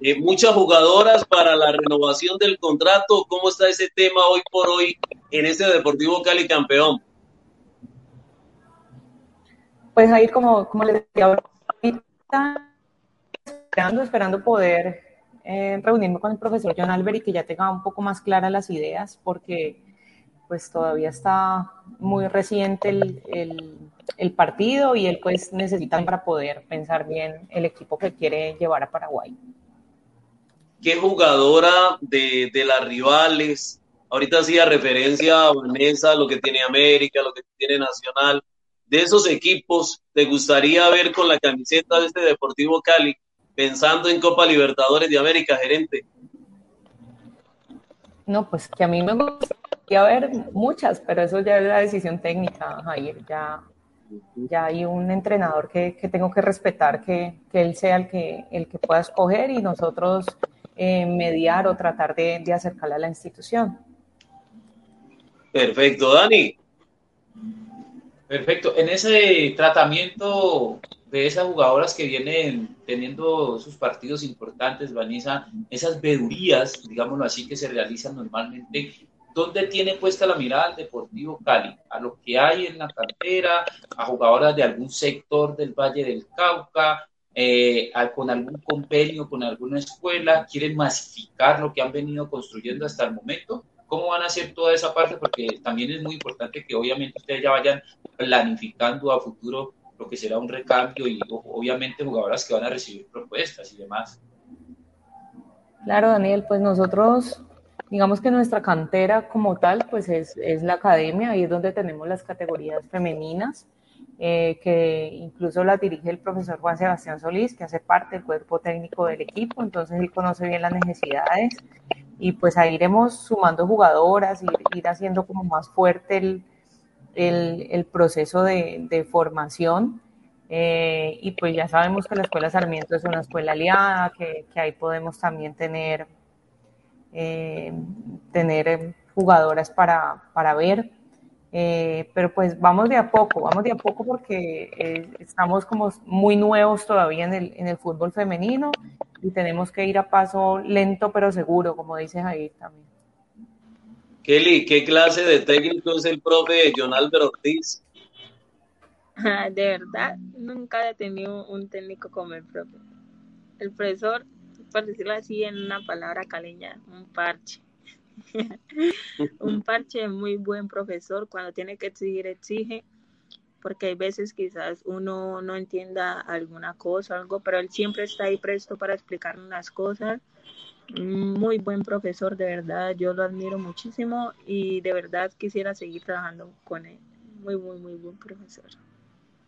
eh, muchas jugadoras para la renovación del contrato. ¿Cómo está ese tema hoy por hoy en este Deportivo Cali campeón? Pues ahí, como, como les decía ahorita, esperando, esperando poder eh, reunirme con el profesor John Albert y que ya tenga un poco más claras las ideas, porque pues todavía está muy reciente el, el, el partido y él pues necesita para poder pensar bien el equipo que quiere llevar a Paraguay qué jugadora de, de las rivales, ahorita hacía referencia a Vanessa, lo que tiene América, lo que tiene Nacional, de esos equipos, ¿te gustaría ver con la camiseta de este Deportivo Cali, pensando en Copa Libertadores de América, gerente? No, pues que a mí me gustaría ver muchas, pero eso ya es la decisión técnica, Jair. Ya, ya hay un entrenador que, tengo que respetar, que, él sea el que, el que pueda escoger y nosotros eh, mediar o tratar de, de acercarle a la institución. Perfecto, Dani. Perfecto. En ese tratamiento de esas jugadoras que vienen teniendo sus partidos importantes, Vanessa, esas vedurías, digámoslo así, que se realizan normalmente, ¿dónde tiene puesta la mirada el Deportivo Cali? ¿A lo que hay en la cartera? ¿A jugadoras de algún sector del Valle del Cauca? Eh, con algún convenio con alguna escuela? ¿Quieren masificar lo que han venido construyendo hasta el momento? ¿Cómo van a hacer toda esa parte? Porque también es muy importante que obviamente ustedes ya vayan planificando a futuro lo que será un recambio y obviamente jugadoras que van a recibir propuestas y demás. Claro, Daniel, pues nosotros, digamos que nuestra cantera como tal, pues es, es la academia, ahí es donde tenemos las categorías femeninas, eh, que incluso la dirige el profesor Juan Sebastián Solís, que hace parte del cuerpo técnico del equipo, entonces él conoce bien las necesidades y pues ahí iremos sumando jugadoras, ir, ir haciendo como más fuerte el, el, proceso de, formación. Eh, y pues ya sabemos que la Escuela Sarmiento es una escuela aliada, que, ahí podemos también tener, eh, tener jugadoras para, para ver. Eh, pero pues vamos de a poco, vamos de a poco porque estamos como muy nuevos todavía en el, en el fútbol femenino y tenemos que ir a paso lento pero seguro, como dice Jair también. Kelly, ¿qué clase de técnico es el profe John Álvaro Ortiz? Ah, de verdad, nunca he tenido un técnico como el profe. El profesor, por decirlo así en una palabra caleña, un parche. un parche muy buen profesor, cuando tiene que exigir, exige, porque hay veces quizás uno no entienda alguna cosa, algo, pero él siempre está ahí presto para explicarnos las cosas muy buen profesor, de verdad, yo lo admiro muchísimo y de verdad quisiera seguir trabajando con él. Muy, muy, muy buen profesor.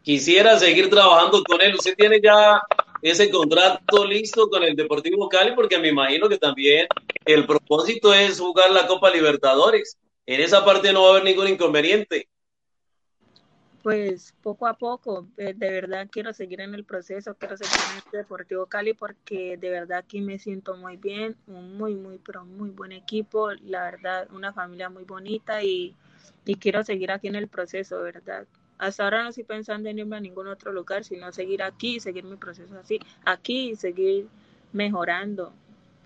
Quisiera seguir trabajando con él. Usted tiene ya ese contrato listo con el Deportivo Cali porque me imagino que también el propósito es jugar la Copa Libertadores. En esa parte no va a haber ningún inconveniente pues poco a poco, eh, de verdad quiero seguir en el proceso, quiero seguir en este Deportivo Cali porque de verdad aquí me siento muy bien, un muy, muy, pero muy buen equipo, la verdad, una familia muy bonita y, quiero seguir aquí en el proceso, ¿verdad? Hasta ahora no estoy pensando en irme a ningún otro lugar, sino seguir aquí, seguir mi proceso así, aquí seguir mejorando,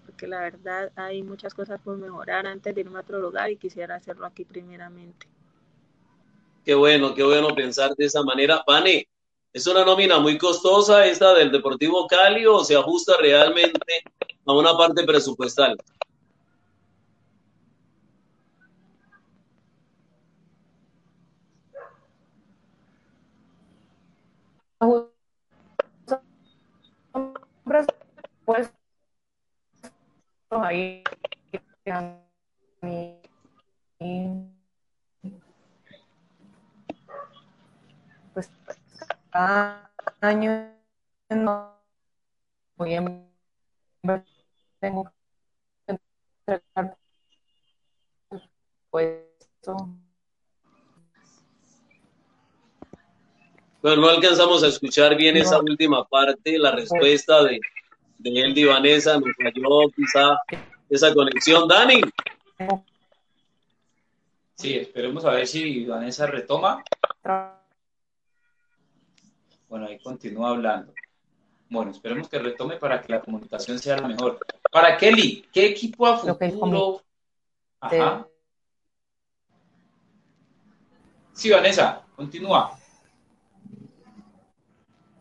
porque la verdad hay muchas cosas por mejorar antes de irme a otro lugar y quisiera hacerlo aquí primeramente. Qué bueno, qué bueno pensar de esa manera. Pane, ¿es una nómina muy costosa esta del Deportivo Cali o se ajusta realmente a una parte presupuestal? Pues cada año en noviembre tengo que entregar puesto. Bueno, no alcanzamos a escuchar bien esa última parte, la respuesta de, de él, de Vanessa, nos falló quizá esa conexión. Dani. Sí, esperemos a ver si Vanessa retoma. Bueno, ahí continúa hablando. Bueno, esperemos que retome para que la comunicación sea la mejor. Para Kelly, ¿qué equipo a futuro? Ajá. Sí, Vanessa, continúa.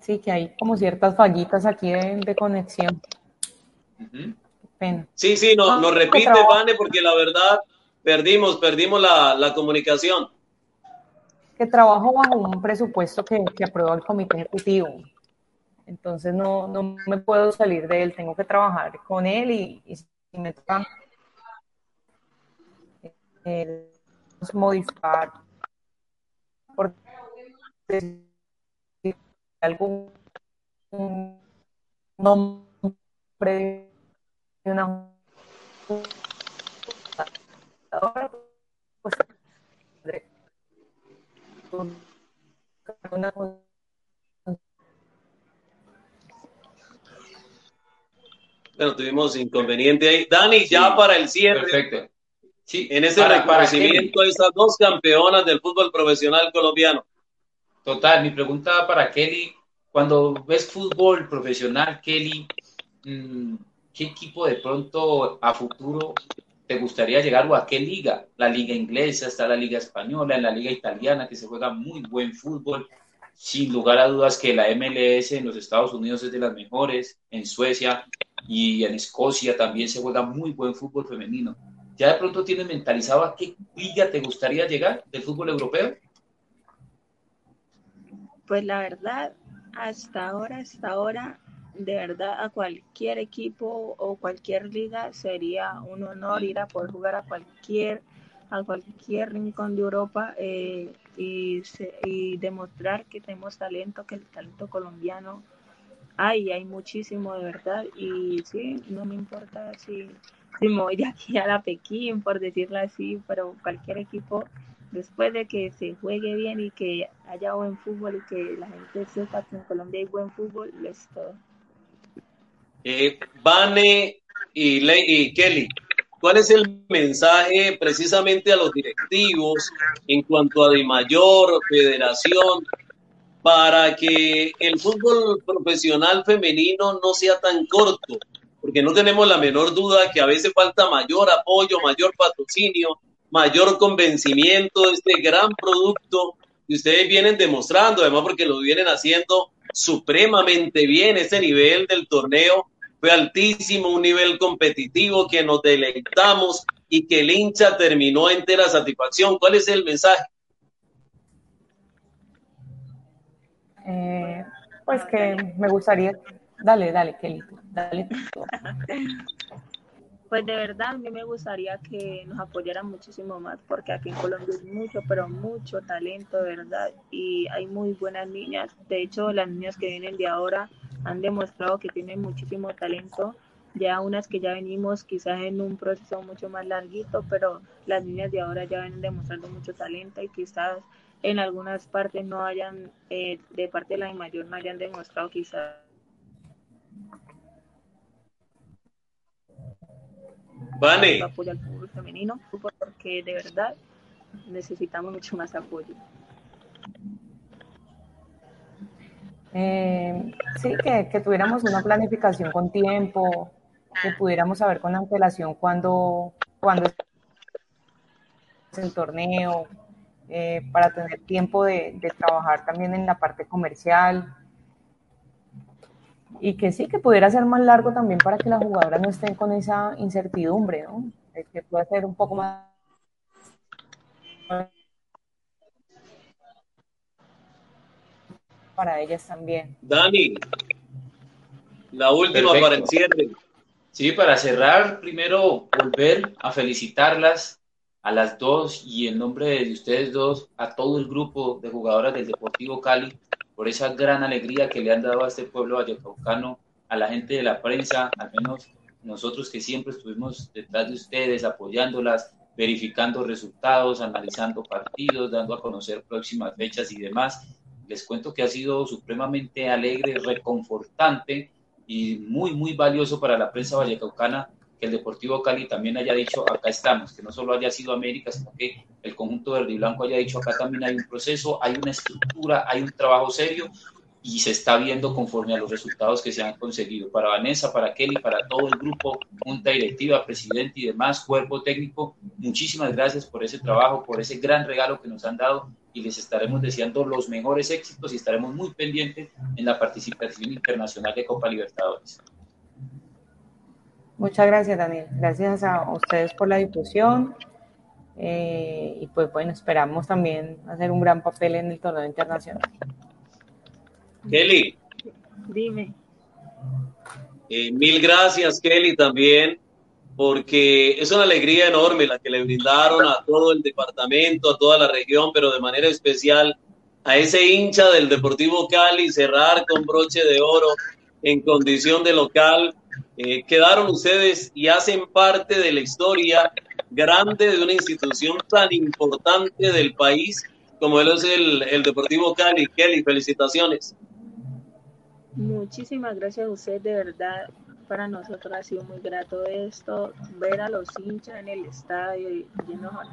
Sí, que hay como ciertas fallitas aquí de, conexión. Pena. Sí, sí, nos, nos repite, Vane, porque la verdad perdimos, perdimos la, la comunicación que trabajo bajo un presupuesto que, que aprueba el comité ejecutivo. Entonces no, no, me puedo salir de él, tengo que trabajar con él y, y si me toca eh, modificar por algún nombre de una ahora, pues, una Bueno, tuvimos inconveniente ahí. Dani, ya para el cierre. Perfecto. Sí, en ese reconocimiento a estas dos campeonas del fútbol profesional colombiano. Total, mi pregunta para Kelly, cuando ves fútbol profesional, Kelly, mm, ¿qué equipo de pronto a futuro te gustaría llegar o a qué liga? La liga inglesa, está la liga española, en la liga italiana que se juega muy buen fútbol. Sin lugar a dudas que la MLS en los Estados Unidos es de las mejores, en Suecia y en Escocia también se juega muy buen fútbol femenino. ¿Ya de pronto tienes mentalizado a qué liga te gustaría llegar del fútbol europeo? Pues la verdad, hasta ahora, hasta ahora, de verdad a cualquier equipo o cualquier liga sería un honor ir a poder jugar a cualquier a cualquier rincón de Europa eh, y, y demostrar que tenemos talento, que el talento colombiano hay, hay muchísimo de verdad y sí, no me importa si, si me voy de aquí a la Pekín, por decirlo así, pero cualquier equipo, después de que se juegue bien y que haya buen fútbol y que la gente sepa que en Colombia hay buen fútbol, es todo. Eh, y, y Kelly, ¿cuál es el mensaje precisamente a los directivos en cuanto a de mayor federación para que el fútbol profesional femenino no sea tan corto, porque no tenemos la menor duda que a veces falta mayor apoyo, mayor patrocinio, mayor convencimiento de este gran producto que ustedes vienen demostrando, además porque lo vienen haciendo supremamente bien, ese nivel del torneo fue altísimo, un nivel competitivo que nos deleitamos y que el hincha terminó entera satisfacción. ¿Cuál es el mensaje? Eh, pues que me gustaría, dale, dale, Kelly, dale. Pues de verdad a mí me gustaría que nos apoyaran muchísimo más, porque aquí en Colombia hay mucho, pero mucho talento, verdad, y hay muy buenas niñas. De hecho, las niñas que vienen de ahora han demostrado que tienen muchísimo talento. Ya unas que ya venimos quizás en un proceso mucho más larguito, pero las niñas de ahora ya vienen demostrando mucho talento y quizás en algunas partes no hayan, eh, de parte de la mayor no hayan demostrado quizás. Vale. Apoyo al fútbol femenino, porque de verdad necesitamos mucho más apoyo. Eh, sí, que, que, tuviéramos una planificación con tiempo, que pudiéramos saber con antelación cuándo, cuándo es el torneo, eh, para tener tiempo de, trabajar también en la parte comercial. Y que sí, que pudiera ser más largo también para que las jugadoras no estén con esa incertidumbre, ¿no? que pueda ser un poco más para ellas también. Dani, la última para el cierre. Sí, para cerrar, primero volver a felicitarlas a las dos y en nombre de ustedes dos, a todo el grupo de jugadoras del Deportivo Cali, por esa gran alegría que le han dado a este pueblo vallecaucano, a la gente de la prensa, al menos nosotros que siempre estuvimos detrás de ustedes, apoyándolas, verificando resultados, analizando partidos, dando a conocer próximas fechas y demás. Les cuento que ha sido supremamente alegre, reconfortante y muy, muy valioso para la prensa vallecaucana que el Deportivo Cali también haya dicho acá estamos, que no solo haya sido América, sino que el conjunto verde y blanco haya dicho acá también hay un proceso, hay una estructura, hay un trabajo serio y se está viendo conforme a los resultados que se han conseguido. Para Vanessa, para Kelly, para todo el grupo, junta directiva, presidente y demás, cuerpo técnico, muchísimas gracias por ese trabajo, por ese gran regalo que nos han dado y les estaremos deseando los mejores éxitos y estaremos muy pendientes en la participación internacional de Copa Libertadores. Muchas gracias, Daniel. Gracias a ustedes por la difusión. Eh, y pues bueno, esperamos también hacer un gran papel en el torneo internacional. Kelly. Dime. Eh, mil gracias, Kelly, también, porque es una alegría enorme la que le brindaron a todo el departamento, a toda la región, pero de manera especial a ese hincha del Deportivo Cali, cerrar con broche de oro en condición de local eh, quedaron ustedes y hacen parte de la historia grande de una institución tan importante del país como él es el, el Deportivo Cali. Kelly, felicitaciones. Muchísimas gracias a usted, de verdad. Para nosotros ha sido muy grato esto, ver a los hinchas en el estadio y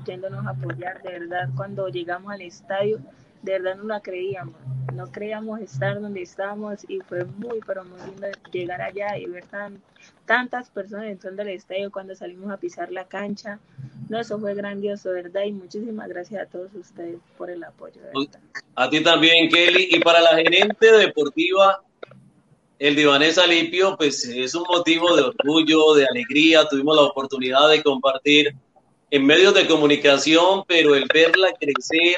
yéndonos a apoyar, de verdad, cuando llegamos al estadio de verdad no la creíamos, no creíamos estar donde estábamos y fue muy, pero muy lindo llegar allá y ver tan, tantas personas entrando al estadio cuando salimos a pisar la cancha. No, eso fue grandioso, ¿verdad? Y muchísimas gracias a todos ustedes por el apoyo. A ti también, Kelly. Y para la gerente deportiva, el Divanesa Lipio, pues es un motivo de orgullo, de alegría. Tuvimos la oportunidad de compartir en medios de comunicación, pero el verla crecer,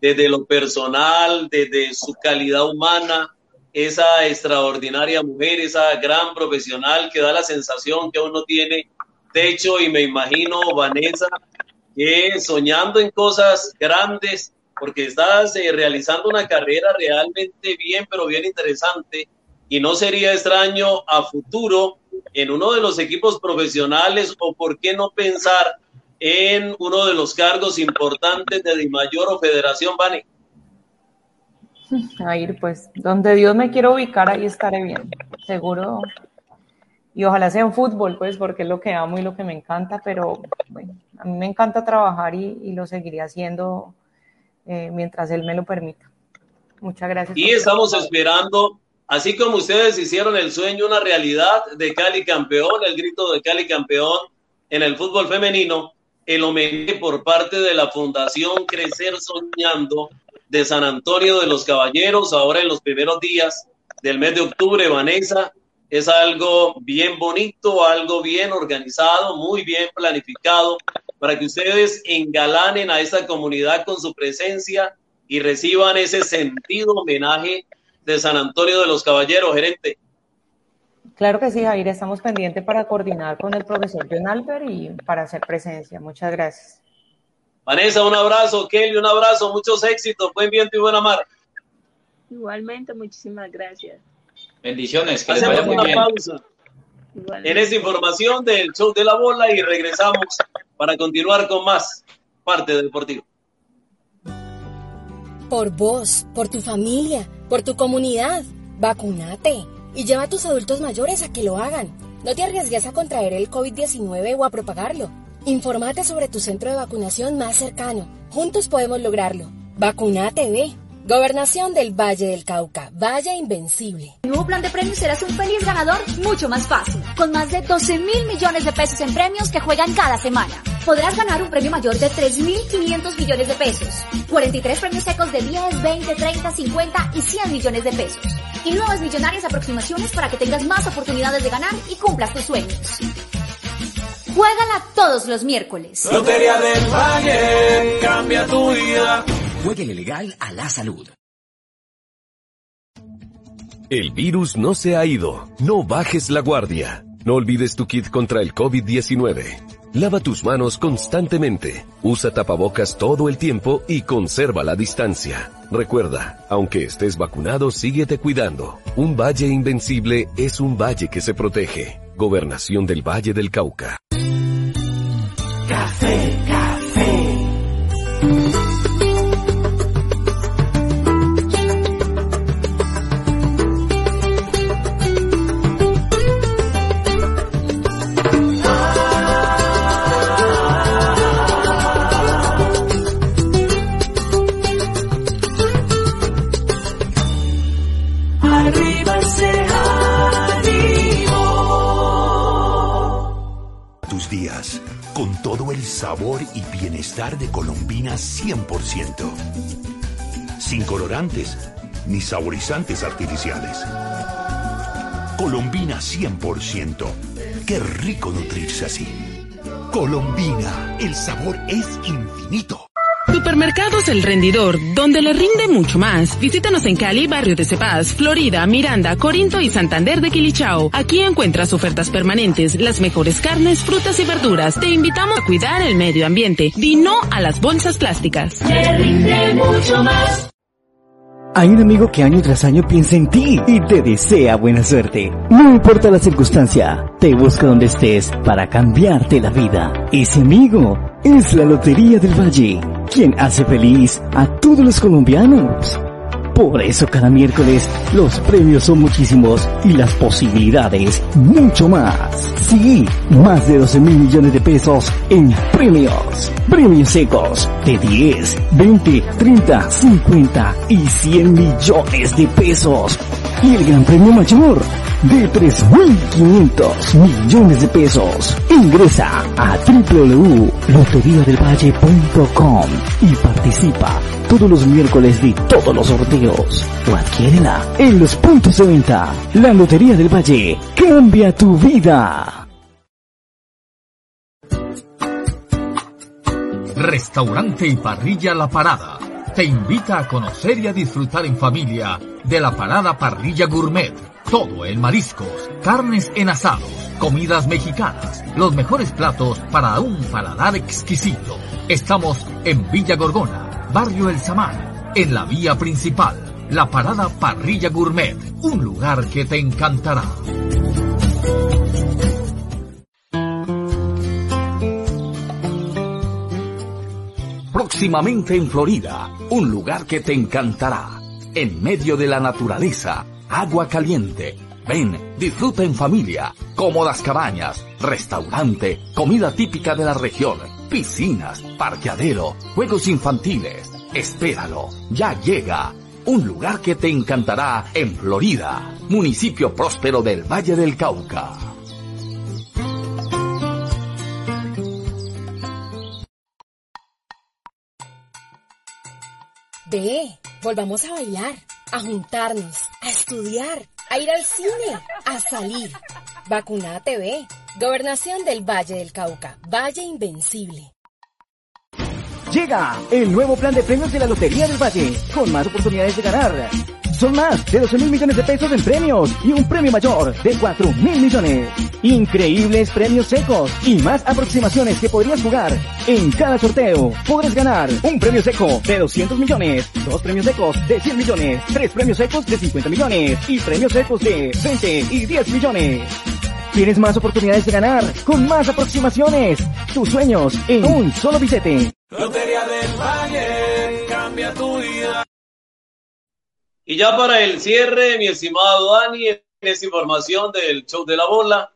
desde lo personal, desde su calidad humana, esa extraordinaria mujer, esa gran profesional que da la sensación que uno tiene. Techo y me imagino, Vanessa, que soñando en cosas grandes, porque estás eh, realizando una carrera realmente bien, pero bien interesante, y no sería extraño a futuro en uno de los equipos profesionales o por qué no pensar en uno de los cargos importantes de Dimayor o Federación, Vani? A ir, pues, donde Dios me quiera ubicar, ahí estaré bien, seguro. Y ojalá sea en fútbol, pues, porque es lo que amo y lo que me encanta, pero bueno, a mí me encanta trabajar y, lo seguiré haciendo eh, mientras Él me lo permita. Muchas gracias. Y estamos esperando, así como ustedes hicieron el sueño una realidad de Cali campeón, el grito de Cali campeón en el fútbol femenino, el homenaje por parte de la Fundación Crecer Soñando de San Antonio de los Caballeros, ahora en los primeros días del mes de octubre, Vanessa. Es algo bien bonito, algo bien organizado, muy bien planificado, para que ustedes engalanen a esta comunidad con su presencia y reciban ese sentido homenaje de San Antonio de los Caballeros, gerente. Claro que sí, Jair, estamos pendientes para coordinar con el profesor John Albert y para hacer presencia. Muchas gracias. Vanessa, un abrazo. Kelly, un abrazo. Muchos éxitos. Buen viento y buena mar. Igualmente, muchísimas gracias. Bendiciones. Que Hacemos una pausa en esta información del show de la bola y regresamos para continuar con más parte del deportivo. Por vos, por tu familia, por tu comunidad, vacunate y lleva a tus adultos mayores a que lo hagan. No te arriesgues a contraer el COVID-19 o a propagarlo. Infórmate sobre tu centro de vacunación más cercano. Juntos podemos lograrlo. Vacunate, ve. Gobernación del Valle del Cauca, Valle Invencible. El nuevo plan de premios serás un feliz ganador mucho más fácil, con más de 12 mil millones de pesos en premios que juegan cada semana. Podrás ganar un premio mayor de 3.500 millones de pesos, 43 premios secos de 10, 20, 30, 50 y 100 millones de pesos, y nuevas millonarias aproximaciones para que tengas más oportunidades de ganar y cumplas tus sueños. Juégala todos los miércoles. Lotería del Valle, cambia tu vida. Jueguele legal a la salud. El virus no se ha ido. No bajes la guardia. No olvides tu kit contra el COVID-19. Lava tus manos constantemente. Usa tapabocas todo el tiempo y conserva la distancia. Recuerda, aunque estés vacunado, síguete cuidando. Un valle invencible es un valle que se protege. Gobernación del Valle del Cauca. Café, café. De Colombina 100%. Sin colorantes ni saborizantes artificiales. Colombina 100%. Qué rico nutrirse así. Colombina, el sabor es infinito. Supermercados El Rendidor, donde le rinde mucho más. Visítanos en Cali, barrio de Cepaz, Florida, Miranda, Corinto y Santander de Quilichao. Aquí encuentras ofertas permanentes, las mejores carnes, frutas y verduras. Te invitamos a cuidar el medio ambiente. Di no a las bolsas plásticas. Le rinde mucho más. Hay un amigo que año tras año piensa en ti y te desea buena suerte. No importa la circunstancia, te busca donde estés para cambiarte la vida. Ese amigo es la Lotería del Valle, quien hace feliz a todos los colombianos. Por eso cada miércoles los premios son muchísimos y las posibilidades mucho más. Sí, más de 12 mil millones de pesos en premios. Premios secos de 10, 20, 30, 50 y 100 millones de pesos. Y el gran premio mayor de 3.500 millones de pesos. Ingresa a www.loteriadelvalle.com y participa todos los miércoles de todos los sorteos o adquiérela en los puntos de venta. La Lotería del Valle cambia tu vida. Restaurante y Parrilla La Parada te invita a conocer y a disfrutar en familia de la Parada Parrilla Gourmet. Todo en mariscos, carnes en asados, comidas mexicanas, los mejores platos para un paladar exquisito. Estamos en Villa Gorgona, Barrio El Samán, en la vía principal. La Parada Parrilla Gourmet, un lugar que te encantará. Próximamente en Florida, un lugar que te encantará. En medio de la naturaleza, agua caliente. Ven, disfruta en familia, cómodas cabañas, restaurante, comida típica de la región, piscinas, parqueadero, juegos infantiles. Espéralo, ya llega. Un lugar que te encantará en Florida, municipio próspero del Valle del Cauca. Ve, volvamos a bailar, a juntarnos, a estudiar, a ir al cine, a salir. Vacunada TV, Gobernación del Valle del Cauca, Valle Invencible. Llega el nuevo plan de premios de la Lotería del Valle, con más oportunidades de ganar. Son más de 12 mil millones de pesos en premios y un premio mayor de 4 mil millones. Increíbles premios secos y más aproximaciones que podrías jugar. En cada sorteo podrás ganar un premio seco de 200 millones, dos premios secos de 100 millones, tres premios secos de 50 millones y premios secos de 20 y 10 millones. Tienes más oportunidades de ganar con más aproximaciones. Tus sueños en un solo billete. Lotería del Valle, Y ya para el cierre, mi estimado Dani, esa información del show de la bola,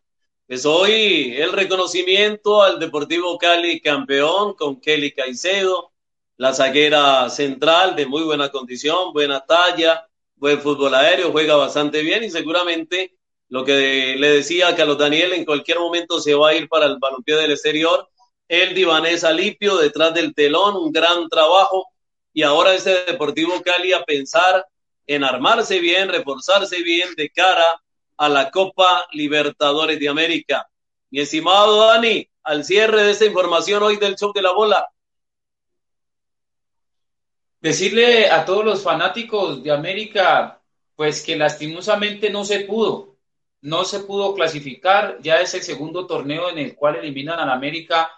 es hoy el reconocimiento al Deportivo Cali campeón con Kelly Caicedo, la zaguera central de muy buena condición, buena talla, buen fútbol aéreo, juega bastante bien y seguramente lo que le decía a Carlos Daniel, en cualquier momento se va a ir para el balompié del exterior. El Divanés Alipio detrás del telón, un gran trabajo. Y ahora este Deportivo Cali a pensar en armarse bien, reforzarse bien de cara a la Copa Libertadores de América. Mi estimado Dani, al cierre de esta información hoy del show de la bola. Decirle a todos los fanáticos de América, pues que lastimosamente no se pudo, no se pudo clasificar, ya es el segundo torneo en el cual eliminan a la América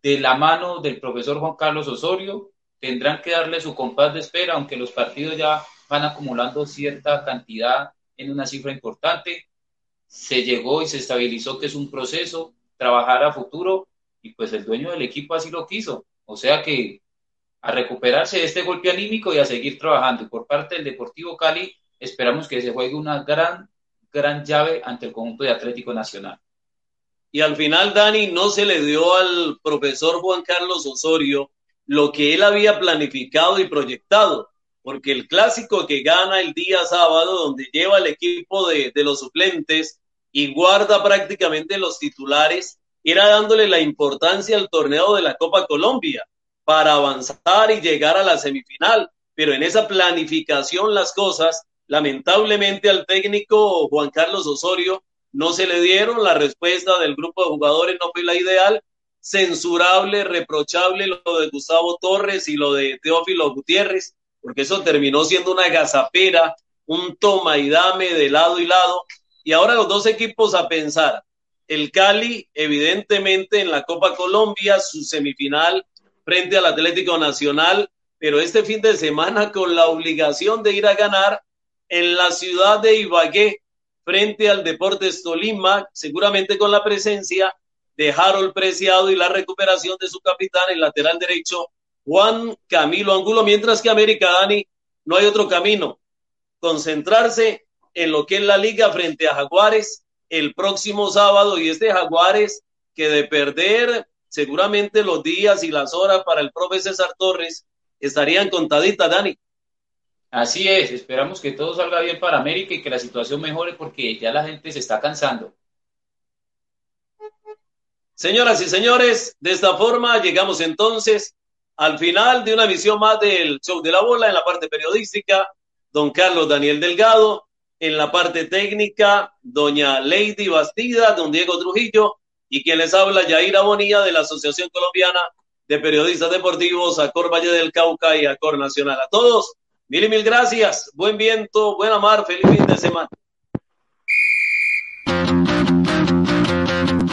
de la mano del profesor Juan Carlos Osorio, tendrán que darle su compás de espera, aunque los partidos ya van acumulando cierta cantidad en una cifra importante. Se llegó y se estabilizó que es un proceso, trabajar a futuro, y pues el dueño del equipo así lo quiso. O sea que a recuperarse de este golpe anímico y a seguir trabajando. Y por parte del Deportivo Cali, esperamos que se juegue una gran, gran llave ante el conjunto de Atlético Nacional. Y al final, Dani, no se le dio al profesor Juan Carlos Osorio lo que él había planificado y proyectado, porque el clásico que gana el día sábado, donde lleva el equipo de, de los suplentes y guarda prácticamente los titulares, era dándole la importancia al torneo de la Copa Colombia para avanzar y llegar a la semifinal. Pero en esa planificación las cosas, lamentablemente al técnico Juan Carlos Osorio no se le dieron, la respuesta del grupo de jugadores no fue la ideal, censurable, reprochable lo de Gustavo Torres y lo de Teófilo Gutiérrez, porque eso terminó siendo una gazapera, un toma y dame de lado y lado, y ahora los dos equipos a pensar, el Cali evidentemente en la Copa Colombia, su semifinal frente al Atlético Nacional, pero este fin de semana con la obligación de ir a ganar en la ciudad de Ibagué frente al Deportes Tolima, seguramente con la presencia de Harold Preciado y la recuperación de su capitán, el lateral derecho, Juan Camilo Angulo, mientras que América Dani no hay otro camino. Concentrarse en lo que es la liga frente a Jaguares el próximo sábado y este Jaguares que de perder seguramente los días y las horas para el profe César Torres estarían contaditas, Dani. Así es, esperamos que todo salga bien para América y que la situación mejore porque ya la gente se está cansando. Señoras y señores, de esta forma llegamos entonces al final de una visión más del show de la bola en la parte periodística, don Carlos Daniel Delgado, en la parte técnica, doña Lady Bastida, don Diego Trujillo, y quien les habla, Yaira Bonilla, de la Asociación Colombiana de Periodistas Deportivos, Acor Valle del Cauca y Acor Nacional. A todos, mil y mil gracias, buen viento, buena mar, feliz fin de semana.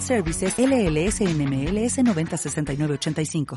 Services LLS NMLS 906985.